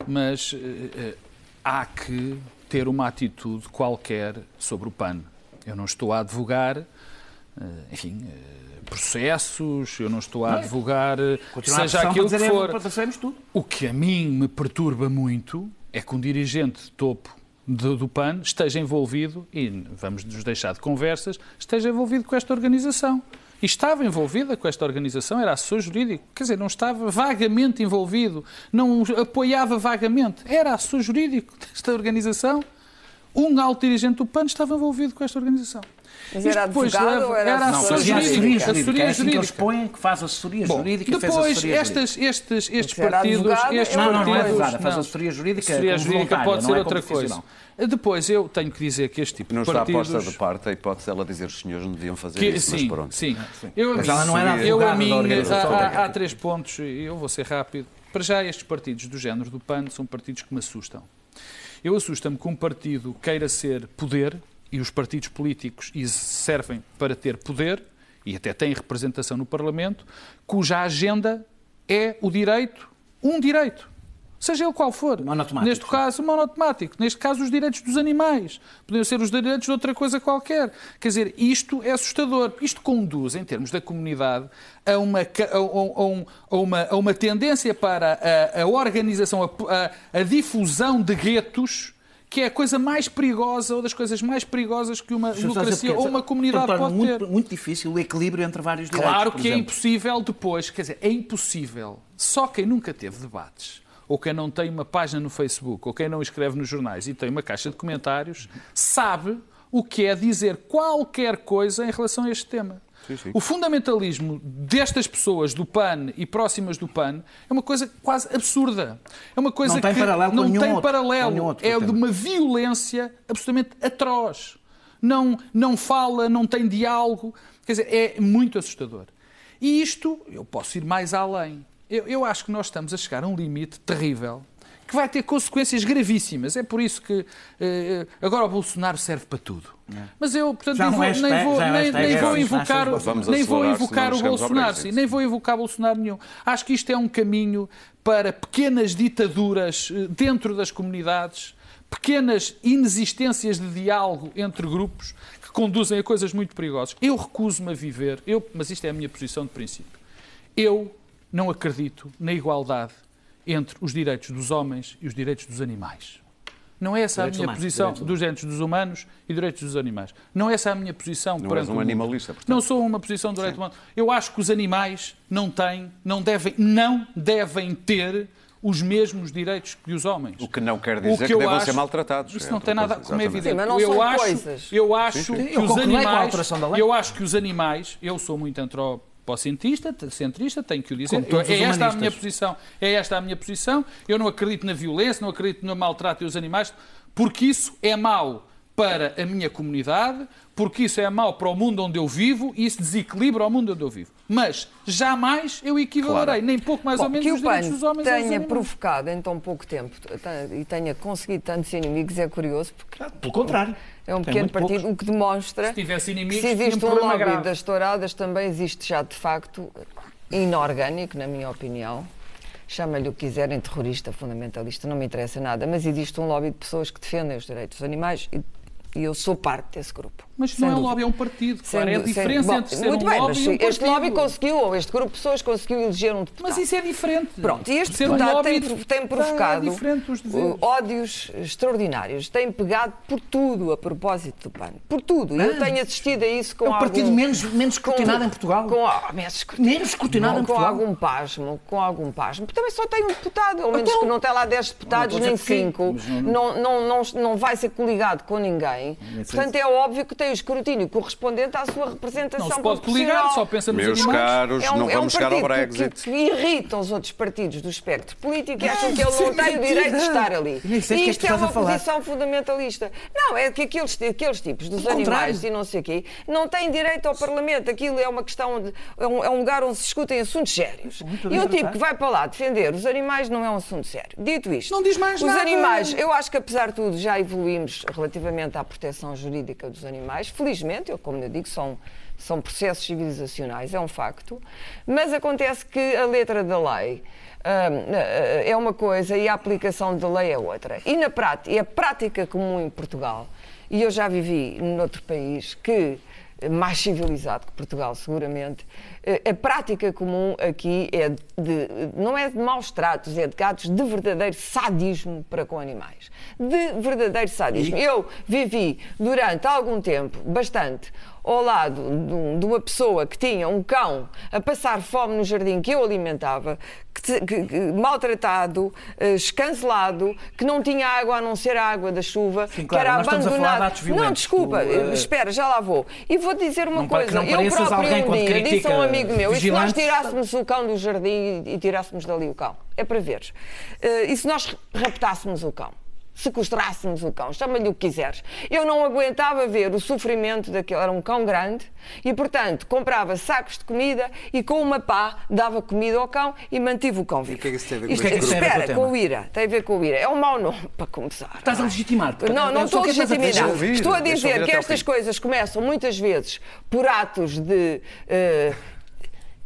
mas eh, eh, há que ter uma atitude qualquer sobre o PAN. Eu não estou a advogar, eh, enfim, eh, processos, eu não estou a advogar eh, seja aquilo que dizer, for. O que a mim me perturba muito é que um dirigente de topo do, do PAN esteja envolvido, e vamos nos deixar de conversas, esteja envolvido com esta organização. e estava envolvida com esta organização, era assessor jurídico, quer dizer, não estava vagamente envolvido, não apoiava vagamente, era assessor jurídico desta organização. Um alto dirigente do PAN estava envolvido com esta organização. Mas era depois advogado leva- ou era era assessor assessor Fazia jurídico. assessoria jurídica. Assessoria É assim que eles jurídica. põem que faz assessoria Bom, jurídica e fez depois, assessoria jurídica. estas, estes, estes partidos. advogado, estes Não, não, não é advogada, faz não. assessoria jurídica Assessoria como jurídica pode não ser é outra coisa. Depois, eu tenho que dizer que este tipo Não de está partidos... posta de parte a hipótese dela dizer os senhores não deviam fazer Que- isso, sim, mas pronto. sim. Eu, Mas ela não era eu, a mim, há- há três pontos, e eu vou ser rápido. Para já, estes partidos do género do PAN são partidos que me assustam. Eu assusta-me que um partido queira ser poder, e os partidos políticos servem para ter poder, e até têm representação no Parlamento, cuja agenda é o direito, um direito. Seja ele qual for. Neste caso, monotemático. Neste caso, os direitos dos animais. Podiam ser os direitos de outra coisa qualquer. Quer dizer, isto é assustador. Isto conduz, em termos da comunidade, a uma, a, a- um- uma, a uma tendência para a, a organização, a, a- a difusão de guetos, que é a coisa mais perigosa, ou das coisas mais perigosas que uma democracia ou uma comunidade pode muito, ter. muito difícil o equilíbrio entre vários direitos. Claro que é exemplo. impossível depois, quer dizer, é impossível. Só quem nunca teve debates, ou quem não tem uma página no Facebook, ou quem não escreve nos jornais e tem uma caixa de comentários, sabe o que é dizer qualquer coisa em relação a este tema. O fundamentalismo destas pessoas do PAN e próximas do PAN é uma coisa quase absurda. É uma coisa Não tem que paralelo com não tem outro- paralelo. outro é de uma violência absolutamente atroz. Não, não fala, não tem diálogo. Quer dizer, é muito assustador. E isto, eu posso ir mais além. Eu, eu acho que nós estamos a chegar a um limite terrível que vai ter consequências gravíssimas. É por isso que eh, agora o Bolsonaro serve para tudo. Mas eu, portanto, nem vou, é nem vou, é nem, nem é vou vamos invocar, nem vou invocar o Bolsonaro, sim, nem vou invocar Bolsonaro nenhum. Acho que isto é um caminho para pequenas ditaduras eh, dentro das comunidades, pequenas inexistências de diálogo entre grupos que conduzem a coisas muito perigosas. Eu recuso-me a viver, eu, mas isto é a minha posição de princípio. Eu não acredito na igualdade entre os direitos dos homens e os direitos dos animais. Não é essa Direitos a minha humanos, posição direitos dos direitos dos humanos e direitos dos animais. Não é essa a minha posição Não perante és um animalista, portanto. Não sou uma posição de direito humano. Eu acho que os animais não têm, não devem, não devem ter os mesmos direitos que os homens. O que não quer O dizer que, eu devem acho- ser maltratados. Isso É não tem nada, coisa, como é evidente. Sim, mas não eu são acho, coisas. eu acho sim. que Eu os animais, eu acho que os animais, eu sou muito antropocentista, centrista, tenho que o dizer. Todos é esta a minha posição. É esta a minha posição. Eu não acredito na violência, não acredito no maltrato dos animais, porque isso é mau para a minha comunidade, porque isso é mau para o mundo onde eu vivo e isso desequilibra o mundo onde eu vivo. Mas jamais eu equivalerei, nem pouco mais ou Bom, menos, que os o direitos PAN dos homens tenha provocado em tão pouco tempo e tenha conseguido tantos inimigos é curioso, porque Pelo contrário. é um pequeno partido, poucos. o que demonstra Se tivesse inimigos, que se existe um um lobby grave. das touradas, também existe já de facto inorgânico, na minha opinião. Chama-lhe o que quiserem, terrorista, fundamentalista, não me interessa nada, mas existe um lobby de pessoas que defendem os direitos dos animais e, e eu sou parte desse grupo. Mas Sem não é um lobby, é um partido. Sem Claro, é a sem- diferença Bom, entre ser muito um bem, lobby e um este partido. lobby conseguiu, ou este grupo de pessoas conseguiu eleger um deputado. Mas isso é diferente. Pronto, e este Ser um deputado lobby tem, tem provocado É ódios extraordinários. Tem pegado por tudo a propósito do PAN. Por tudo. Eu tenho assistido a isso com É o algum... partido menos, menos com- escrutinado em Portugal. Com, menos escrutinado. Com, em com Portugal. algum pasmo, com algum pasmo. Porque também só tem um deputado, ao menos Então, que não tem lá 10 deputados, não nem dizer que sim, 5. mas não- Não, não, não, não vai ser coligado com ninguém. Portanto, é óbvio que tem o escrutínio correspondente à sua representação Não se pode coligar, só pensa nos Meus animais. caros, É um, não é um vamos chegar ao partido que- Brexit. Que, que irrita os outros partidos do espectro político e acham que ele não tem o direito de estar ali. E é isto é uma posição fundamentalista. Não, é que aqueles, aqueles tipos dos animais contrário. e não sei o quê não têm direito ao Parlamento. Aquilo é uma questão de. É um, é um lugar onde se discutem assuntos sérios. Muito E o tipo que vai para lá defender os animais não é um assunto sério. Dito isto, Não diz mais os nada. animais, eu acho que apesar de tudo já evoluímos relativamente à proteção jurídica dos animais. Felizmente, eu, como eu digo, são, são processos civilizacionais, é um facto. Mas acontece que a letra da lei. hum, é uma coisa e a aplicação da lei é outra. E na prática, e a prática comum em Portugal, e eu já vivi noutro país que mais civilizado que Portugal, seguramente. eh, A prática comum aqui é de, não é de maus tratos, é de gatos de verdadeiro sadismo para com animais. De verdadeiro sadismo. Eu vivi durante algum tempo, bastante, ao lado de, um- de uma pessoa que tinha um cão a passar fome no jardim que eu alimentava, que, que- que- maltratado, eh, escancelado, que não tinha água a não ser a água da chuva, Sim, que claro, era nós estamos a falar de abandonado. atos não, desculpa, Tu, eh, espera, já lá vou. E vou dizer uma Não que coisa. não Eu próprio um dia disse a um amigo meu, e se nós vigilantes, tirássemos o cão do jardim e, e tirássemos dali o cão? É para veres. Eh, e se nós raptássemos o cão? Sequestrássemos o cão, chama-lhe o que quiseres. Eu não aguentava ver o sofrimento daquele. Era um cão grande e, portanto, comprava sacos de comida e com uma pá dava comida ao cão e mantive o cão vivo. o que é que isso tem a ver com Isto- tema? Espera, Tem com o IRA. Tem a ver com o IRA. É um mau nome, para começar. Estás a legitimar. Não, não estou a legitimar. Estou a dizer que estas coisas começam muitas vezes por atos de. eh,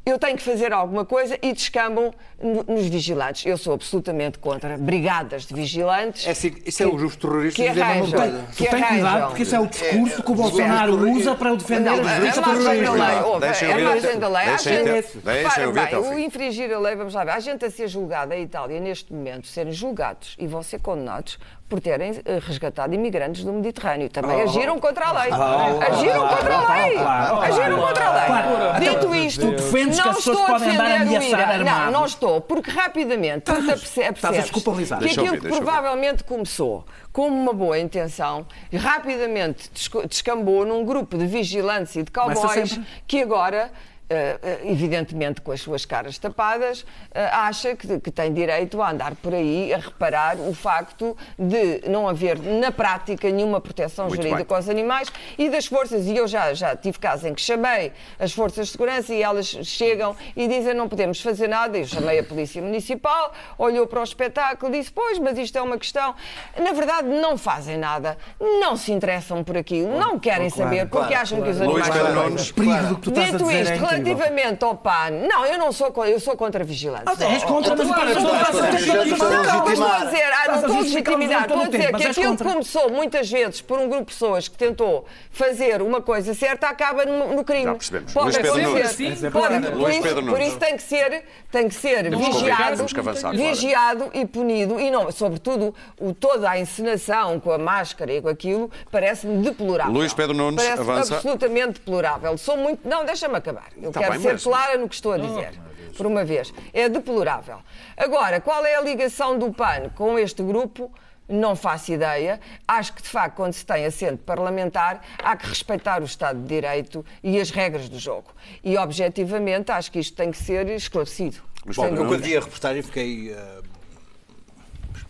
eu tenho que fazer alguma coisa e descambam no- nos vigilantes. Eu sou absolutamente contra brigadas de vigilantes. É assim, isso é que- os grupos terroristas que arranjam. Tu que tem cuidado, porque esse é o discurso que o Bolsonaro usa para o defender Não, os juristas terroristas. lei, ouve, Deixem a ouvir margem da lei. Deixem o infringir a lei, vamos lá ver, há gente a ser julgada em Itália neste momento, serem julgados e vão ser condenados por terem eh, resgatado imigrantes do Mediterrâneo. Também agiram contra a lei. agiram contra a lei. agiram contra a lei. Dito isto, tu defendes que não as pessoas estou a podem andar a ameaçar. Não, não estou, porque rapidamente tu percebes que aquilo que provavelmente começou com uma boa intenção e rapidamente descambou num grupo de vigilantes e de cowboys que agora. Eh, eh, evidentemente com as suas caras tapadas, eh, acha que, que tem direito a andar por aí a reparar o facto de não haver na prática nenhuma proteção Muito jurídica bem. aos animais e das forças, e eu já, já tive casos em que chamei as forças de segurança e elas chegam e dizem não podemos fazer nada, eu chamei a polícia municipal, olhou para o espetáculo e disse, pois, mas isto é uma questão. Na verdade, não fazem nada, não se interessam por aquilo, não querem saber, porque acham que os Luís animais perigo do que tu estás a Dito dizer isto, é. Relativamente ao PAN, não, eu não sou, eu sou contra vigilantes. Ah, és contra, mas estou estás a contra a Não, mas estou a dizer, não estou a legitimar, estou a dizer tempo, que aquilo contra. começou muitas vezes por um grupo de pessoas que tentou fazer uma coisa certa, acaba no, no crime. Já percebemos. Pode Luís Pedro acontecer. Pode, Luís por, isso, Pedro por isso tem que ser, tem que ser vigiado, que avançar, claro. vigiado e punido e não, sobretudo o, toda a encenação com a máscara e com aquilo parece-me deplorável. Luís Pedro Nunes, parece avança. absolutamente deplorável. Sou muito, não, deixa-me acabar. Eu Tá quero bem, ser mas- clara no que estou a dizer. Por uma vez. É deplorável. Agora, qual é a ligação do PAN com este grupo? Não faço ideia. Acho que, de facto, quando se tem assento parlamentar, há que respeitar o Estado de Direito e as regras do jogo. E, objetivamente, acho que isto tem que ser esclarecido. Luís Bom, eu quando vi a reportagem fiquei eh,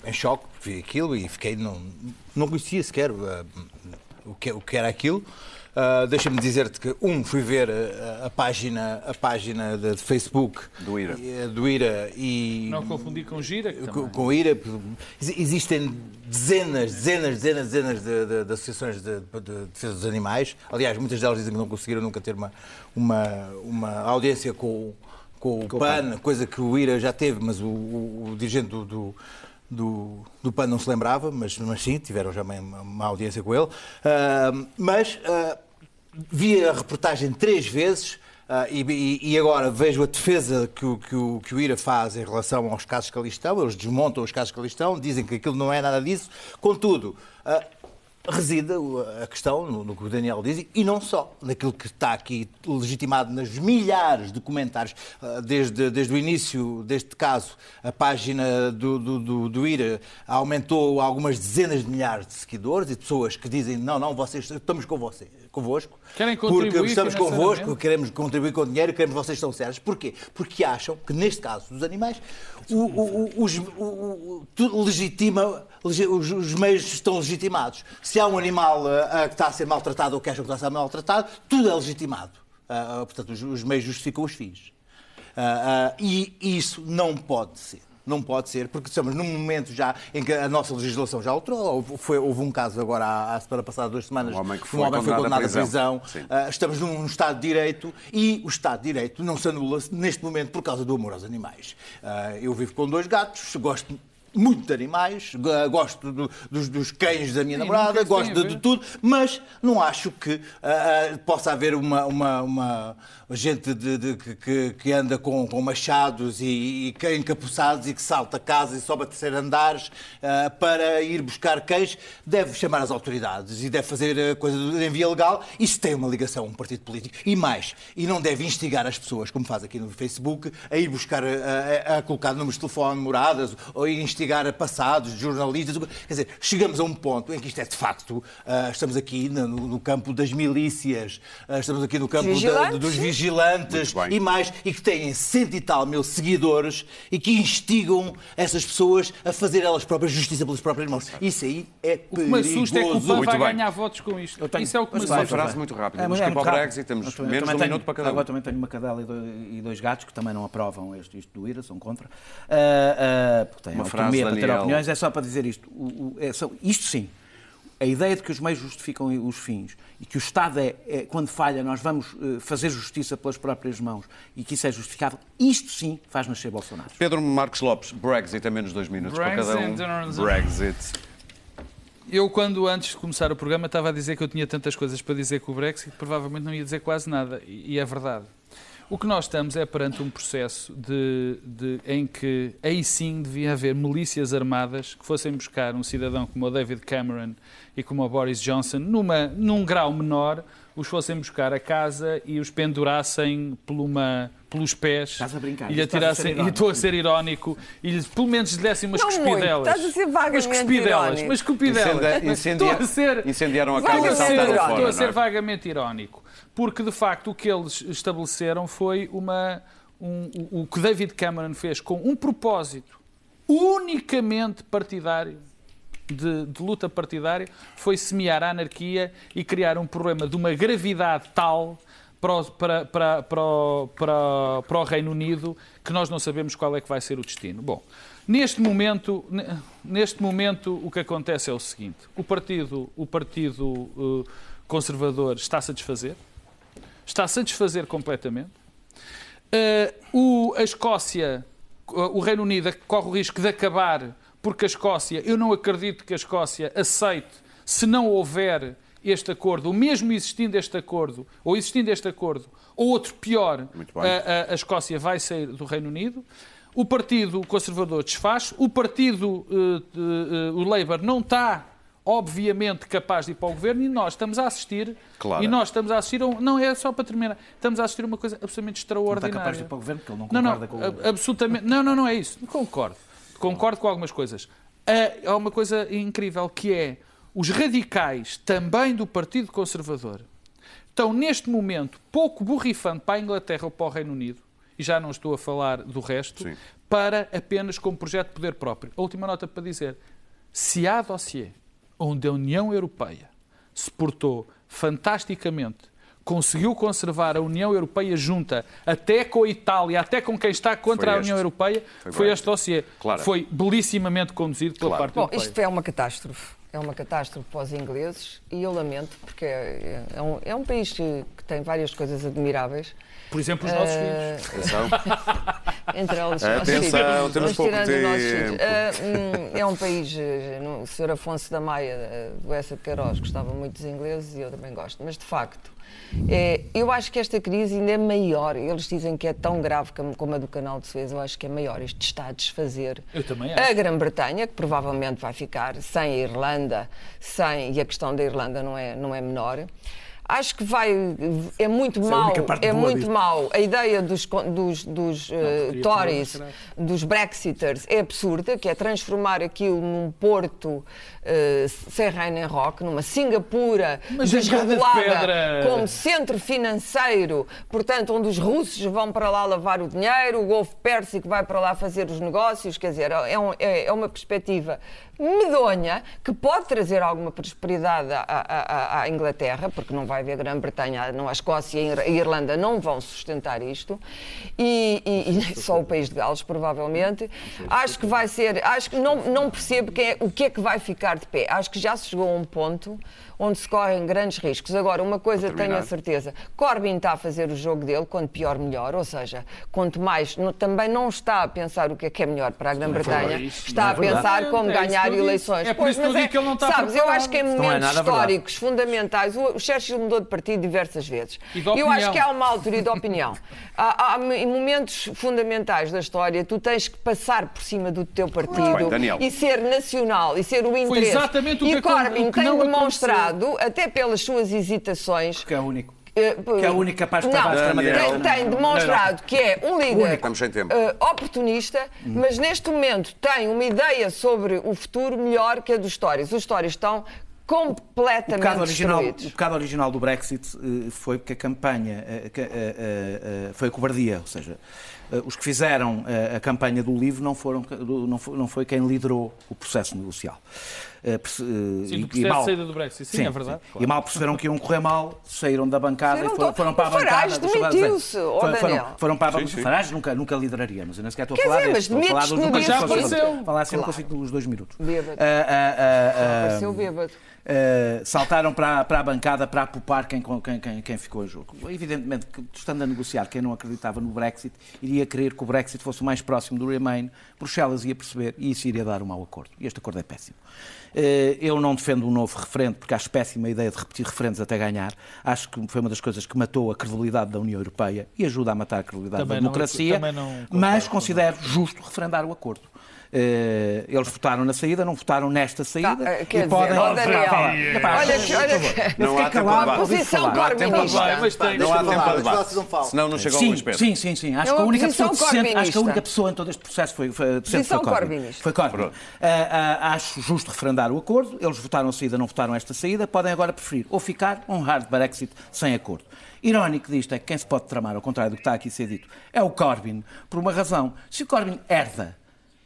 em choque, vi aquilo e fiquei. Não, não conhecia sequer eh, o, que, o que era aquilo. Ah, Deixa-me dizer-te que, um, fui ver eh, a, página, a página de, de Facebook Do IRA. eh, do IRA e. Não confundir com gira. com, com IRA. Ex- Existem dezenas, dezenas, dezenas, dezenas de, de- de associações de, de defesa dos animais. Aliás, muitas delas dizem que não conseguiram nunca ter uma, uma, uma audiência com, com o PAN, coisa que o IRA já teve, mas o, o- o dirigente do, do, do, do PAN não se lembrava, mas, mas sim, tiveram já uma, uma audiência com ele. Ah, mas ah, vi a reportagem três vezes. ah, e, e- agora vejo a defesa que o, que, o, que o IRA faz em relação aos casos que ali estão. Eles desmontam os casos que ali estão, dizem que aquilo não é nada disso. Contudo, ah, reside a questão no, no que o Daniel diz e não só, naquilo que está aqui legitimado nas milhares de comentários, ah, desde, desde o início deste caso, a página do, do, do, do IRA aumentou algumas dezenas de milhares de seguidores e de pessoas que dizem não, não, vocês, estamos com você, convosco, Querem porque contribuir estamos convosco, queremos contribuir com dinheiro, queremos que vocês estão sérios. Porquê? Porque acham que, neste caso dos animais, o, o, os, o, legitima, legi- os, os meios estão legitimados. Se há um animal ah, que está a ser maltratado ou que acham que está a ser maltratado, tudo é legitimado. Ah, portanto, os, os meios justificam os fins. Ah, e isso não pode ser. Não pode ser, porque estamos num momento já em que a nossa legislação já alterou. Houve, houve um caso agora, à semana passada, duas semanas, Um homem que foi condenado à prisão. Sim. ah, estamos num Estado de Direito e o Estado de Direito não se anula neste momento por causa do amor aos animais. Ah, eu vivo com dois gatos, gosto muito de animais, gosto do- dos, dos cães da minha Sim, namorada, gosto de, de tudo, mas não acho que ah, possa haver uma, uma, uma gente de- de- que- que, anda com, com machados e, e encapuçados e que salta casa e sobe a terceiro andares ah, para ir buscar cães. Deve chamar as autoridades e deve fazer a coisa em via legal. Isso tem uma ligação a um partido político. E mais, e não deve instigar as pessoas, como faz aqui no Facebook, a ir buscar, a, a- a colocar números de telefone, moradas, ou ir instigar a passados, jornalistas. Quer dizer, chegamos a um ponto em que isto é de facto, ah, estamos aqui no, no campo das milícias, ah, estamos aqui no campo da- Vigilantes, dos sim. vigilantes e mais, e que têm cento e tal mil seguidores e que instigam essas pessoas a fazer elas próprias justiça pelas próprias mãos. Isso aí é O que me assusta é que o perigoso. PAN Muito vai bem. ganhar votos com isto. tenho- Isso é o que me mas Uma assusta. frase muito rápida. É, que é ir para o Brexit, temos menos de também um tenho- minuto para cada um. Agora também tenho uma cadela e dois, e dois gatos que também não aprovam este, isto do IRA, são contra. Ah, ah, porque têm Autonomia frase, para ter Daniel. opiniões. É só para dizer isto. O- o- é só- isto sim. A ideia de que os meios justificam os fins e que o Estado é, é, quando falha, nós vamos eh, fazer justiça pelas próprias mãos e que isso é justificável, isto sim faz nascer Bolsonaro. Pedro Marcos Lopes, Brexit é menos dois minutos para cada um. Brexit. Brexit. Eu, quando antes de começar o programa, estava a dizer que eu tinha tantas coisas para dizer com o Brexit, que provavelmente não ia dizer quase nada. E, e é verdade. O que nós estamos é perante um processo de, de- em que aí sim devia haver milícias armadas que fossem buscar um cidadão como o David Cameron e como o Boris Johnson, numa, num grau menor, os fossem buscar a casa e os pendurassem por uma- pelos pés Estás a brincar, e lhe estás a ser atirassem, e estou a ser irónico, e lhe, pelo menos lhe dessem umas Não muito, cuspidelas. estás a ser vagamente Umas cuspidelas, irónico. umas cuspidelas. Incendia- Estou a ser, Incendiaram a casa a e saltaram estou fora. Estou a ser é? vagamente irónico. Porque, de facto, o que eles estabeleceram foi uma. um- o- o que David Cameron fez com um propósito unicamente partidário, de, de luta partidária, foi semear a anarquia e criar um problema de uma gravidade tal para para, para, o- para, para o Reino Unido que nós não sabemos qual é que vai ser o destino. Bom, neste momento, ne- neste momento o que acontece é o seguinte: o partido, o partido eh, conservador está a satisfazer, está a satisfazer completamente. Eh, o, a Escócia, o Reino Unido corre o risco de acabar, porque a Escócia, eu não acredito que a Escócia aceite, se não houver este acordo, ou mesmo existindo este acordo, ou existindo este acordo, ou outro pior, a, a- a Escócia vai sair do Reino Unido. O Partido Conservador desfaz, o Partido eh, eh, o Labour não está, obviamente, capaz de ir para o governo e nós estamos a assistir. Claro. E nós estamos a assistir a um, Não, é só para terminar. Estamos a assistir a uma coisa absolutamente Não extraordinária. está capaz de ir para o governo, porque ele não Não, não, concorda com o a- absolutamente. Não, não, não é isso. Concordo. Concordo com algumas coisas. Há há uma coisa incrível que é os radicais, também do Partido Conservador, estão neste momento pouco borrifando para a Inglaterra ou para o Reino Unido, e já não estou a falar do resto, Sim. para apenas como projeto de poder próprio. A última nota para dizer: se há dossiê onde a União Europeia se portou fantasticamente, conseguiu conservar a União Europeia junta, até com a Itália, até com quem está contra Foi a União. Europeia, Foi foi, este dossiê. Claro. Foi belissimamente conduzido pela Claro. parte Bom, europeia. isto é uma catástrofe. É uma catástrofe para os ingleses e eu lamento, porque é, é um, é um país que, que tem várias coisas admiráveis. Por exemplo, os nossos Eh, filhos. Atenção. Entre nossos Atenção, filhos. temos pouco tempo. hum, é um país. eh, O Sr. Afonso da Maia, eh, do Essa de Queiroz, gostava muito dos ingleses e eu também gosto. Mas, de facto, é, eu acho que esta crise ainda é maior. Eles dizem que é tão grave como- a do Canal de Suez. Eu acho que é maior. Isto está a desfazer. Eu também A. Grã-Bretanha, que provavelmente vai ficar sem a Irlanda, sem, e a questão da Irlanda não é, não é menor. Acho que vai. É muito é parte É boa muito mau. A ideia dos, dos, dos eh, queria Tories, falar, dos Brexiters, é absurda, que é transformar aquilo num porto eh, sem nem rock, numa Singapura de desregulada, pedra. como centro financeiro, portanto, onde os russos vão para lá lavar o dinheiro, o Golfo Pérsico vai para lá fazer os negócios, quer dizer, é, um- é- é uma perspectiva medonha que pode trazer alguma prosperidade à- à- à Inglaterra, porque não vai haver Grã-Bretanha, não a Escócia e a Irlanda não vão sustentar isto, e, e- e nem só o país de Gales, provavelmente. Acho que vai ser, acho que não, não percebo é- o que é que vai ficar de pé. Acho que já se chegou a um ponto onde se correm grandes riscos. Agora, uma coisa tenho a certeza, Corbyn está a fazer o jogo dele, quanto pior, melhor, ou seja, quanto mais, não- também não está a pensar o que é que é melhor para a Grã-Bretanha, isso está a é pensar como É ganhar eleições. É por isso que eu que ele não está Sabes, eu acho que em é momentos históricos fundamentais, o o Churchill mudou de partido diversas vezes. E eu acho que há uma altura de opinião. Há, há- em momentos fundamentais da história, tu tens que passar por cima do teu partido bem, e ser nacional e ser o interesse. exatamente o que e Corbyn tem não até pelas suas hesitações, Que é o único. eh, Que é o único capaz de não, a extrema-direita. tem, tem demonstrado que é um líder eh, oportunista, mas neste momento tem uma ideia sobre o futuro melhor que a dos Tories. Os Tories estão O completamente pecado, original, o pecado original do Brexit eh, foi porque a campanha foi a cobardia, ou seja, os que fizeram eh, a campanha do livro não, foram, do- não, foi, não foi quem liderou o processo negocial. Eh, eh, Sim, e- e mal- de saída do Brexit. Sim, é verdade. E mal perceberam que iam correr mal, saíram da bancada Saíram e foram, foram para a o Farage bancada. dizer. demitiu-se, Foram- foram, foram para a bancada. sim. Farage nunca, nunca lideraria, mas eu nem sequer estou Quer a falar dizer, deste, mas estou a falar dos dia fosse- seguinte. Falar assim, não Claro. consigo nos dois minutos. Bêbado. Ah, ah, ah, ah, Pareceu bêbado. Uh, saltaram para, a- para a bancada para apupar quem, quem, quem, ficou a jogo. Evidentemente que, estando a negociar, quem não acreditava no Brexit, iria querer que o Brexit fosse o mais próximo do Remain. Bruxelas ia perceber e isso iria dar um mau acordo. E este acordo é péssimo. Uh, eu não defendo um novo referendo, porque acho péssima a ideia de repetir referendos até ganhar. Acho que foi uma das coisas que matou a credibilidade da União Europeia e ajuda a matar a credibilidade Também da não- democracia. não concordo mas considero justo referendar o acordo. Uh, eles votaram na saída, não votaram nesta saída. Tá, eh, quer e podem. dizer, ó, Daniel, Epá, olha que- olha que- Não há tempo calado, debate. Posição Não há tempo. Mas tem- Não há tempo para falar, Senão não chega ao Sim, Pedro. sim, sim, sim. Acho É que a única pessoa decente, acho que a única pessoa em todo este processo foi, foi, decente foi Corbyn. Foi Corbyn. Ah, ah, acho justo referendar o acordo. Eles votaram a saída, não votaram esta saída. Podem agora preferir ou ficar ou um hard Brexit sem acordo. Irónico disto é que quem se pode tramar, ao contrário do que está aqui a ser dito, é o Corbyn, por uma razão. Se o Corbyn herda,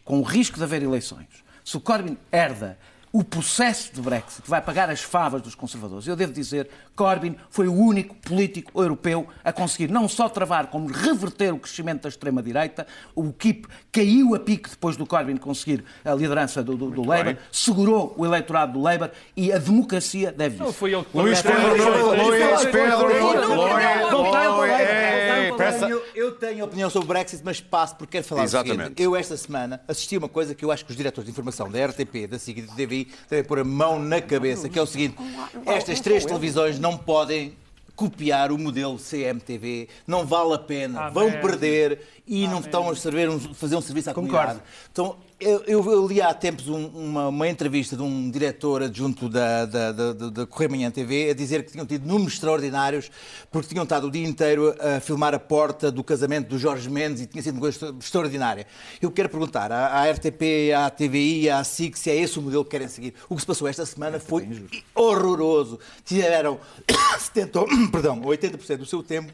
com o risco de haver eleições, se o Corbyn herda o processo de Brexit vai pagar as favas dos conservadores. Eu devo dizer, Corbyn foi o único político europeu a conseguir não só travar, como reverter o crescimento da extrema-direita. O KIP caiu a pique depois do Corbyn conseguir a liderança do, do, do Labour, segurou o eleitorado do Labour e a democracia deve Não isso. foi ele que Luís pagou. Pedro Nunes, Foi- Luís foi- Pedro foi- Nunes, Não, Luís, não, não, não, Luís, não, ei, não, peça- Eu, eu tenho opinião sobre o Brexit, mas passo porque quero falar o Exatamente. seguinte. Eu, esta semana, assisti a uma coisa que eu acho que os diretores de informação da RTP, da SIG e da TVI devem pôr a mão na cabeça, que é o seguinte. Estas três televisões não podem copiar o modelo CMTV, não vale a pena, vão perder e não estão a servir fazer um serviço à Concordo. comunidade. Então, eu, eu- eu li há tempos um- uma, uma entrevista de um diretor adjunto da, da, da, da, Manhã TV a dizer que tinham tido números extraordinários porque tinham estado o dia inteiro a filmar a porta do casamento do Jorge Mendes e tinha sido uma coisa extraordinária. Eu quero perguntar à, à RTP, à TVI, à SIC se é esse o modelo que querem seguir. O que se passou esta semana foi horroroso. Tiveram 70, ou- perdão, 80% do seu tempo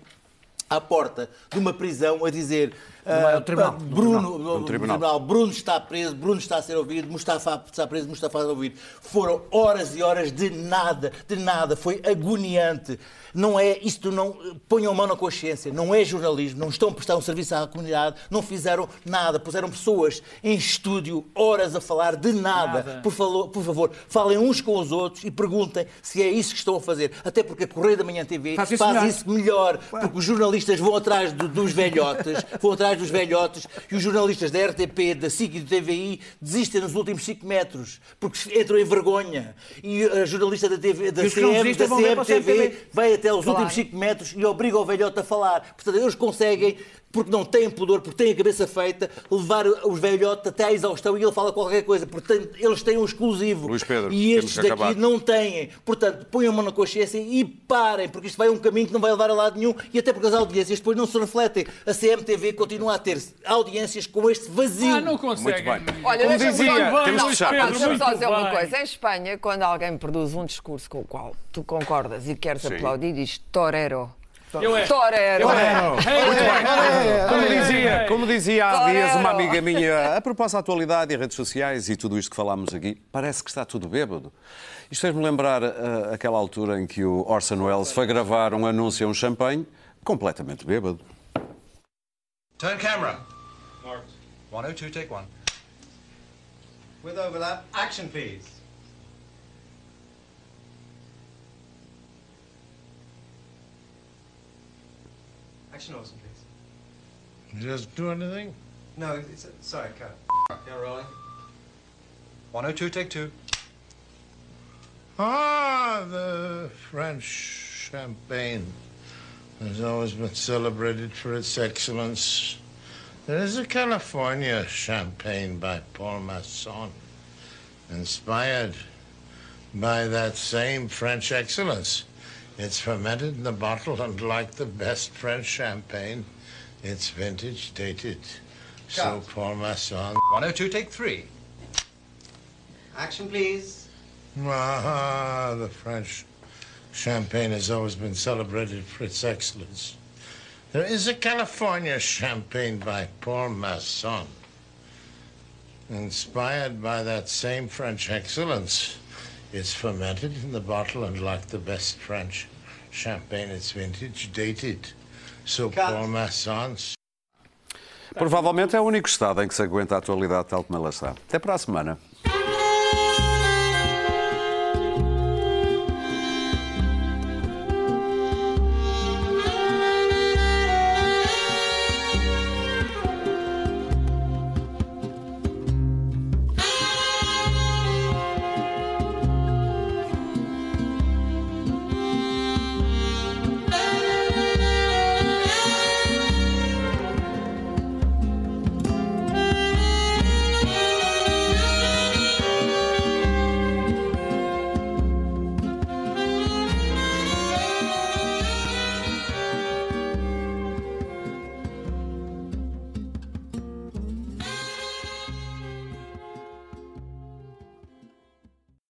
à porta de uma prisão a dizer é ah, o tribunal, ah, Bruno, tribunal. do tribunal. Bruno está preso, Bruno está a ser ouvido, Mustafa está preso, Mustafa a ser ouvido. Foram horas e horas de nada, de nada. Foi agoniante. Não é isto, não ponham a mão na consciência. Não é jornalismo, não estão a prestar um serviço à comunidade, não fizeram nada. Puseram pessoas em estúdio, horas a falar de nada. Nada. Por, favor, por favor, falem uns com os outros e perguntem se é isso que estão a fazer. Até porque a Correio da Manhã TV Faz faz, isso isso, melhor. melhor, porque os jornalistas vão atrás do- dos velhotes, vão atrás dos velhotes e os jornalistas da RTP, da SIC e do TVI desistem nos últimos 5 metros porque entram em vergonha. E a jornalista da, TV, da, CM, da CMTV CMTV. vai até os Claro. últimos 5 metros e obriga o velhote a falar. Portanto, eles conseguem. Porque não têm pudor, porque têm a cabeça feita, levar os velhotes até à exaustão e ele fala qualquer coisa. Portanto, eles têm um exclusivo. Luís Pedro, e estes daqui acabar. não têm. Portanto, ponham a mão na consciência e parem, porque isto vai um caminho que não vai levar a lado nenhum e até porque as audiências depois não se refletem. A CMTV continua a ter audiências com este vazio. Ah, não conseguem. Muito bem. Olha, Como deixa-me dizia, só- temos que fechar, só dizer uma coisa. Em Espanha, quando alguém produz um discurso com o qual tu concordas e queres Sim. aplaudir, diz torero. Eu é. Torero. Como dizia, como dizia há dias uma amiga minha, a propósito da atualidade e redes sociais e tudo isto que falámos aqui, parece que está tudo bêbado. Isto fez-me lembrar ah, aquela altura em que o Orson Welles foi gravar um anúncio a um champanhe completamente bêbado. Turn camera. Marked. 102, take one. With overlap, action please. Action Orson, please. Just do anything? No, it's, sorry, cut. Yeah, rolling. 102, take two. Ah, the French champagne has always been celebrated for its excellence. There is a California champagne by Paul Masson, inspired by that same French excellence. It's fermented in the bottle, and like the best French champagne, it's vintage dated. So Cut. Paul Masson. 102, take three. Action please. Ah, the French champagne has always been celebrated for its excellence. There is a California champagne by Paul Masson, inspired by that same French excellence. It's fermented in the bottle, and like the best French champagne, it's vintage dated. So. Paul Masson Provavelmente é o único estado em que se aguenta a atualidade tal como ela está. Até para a semana.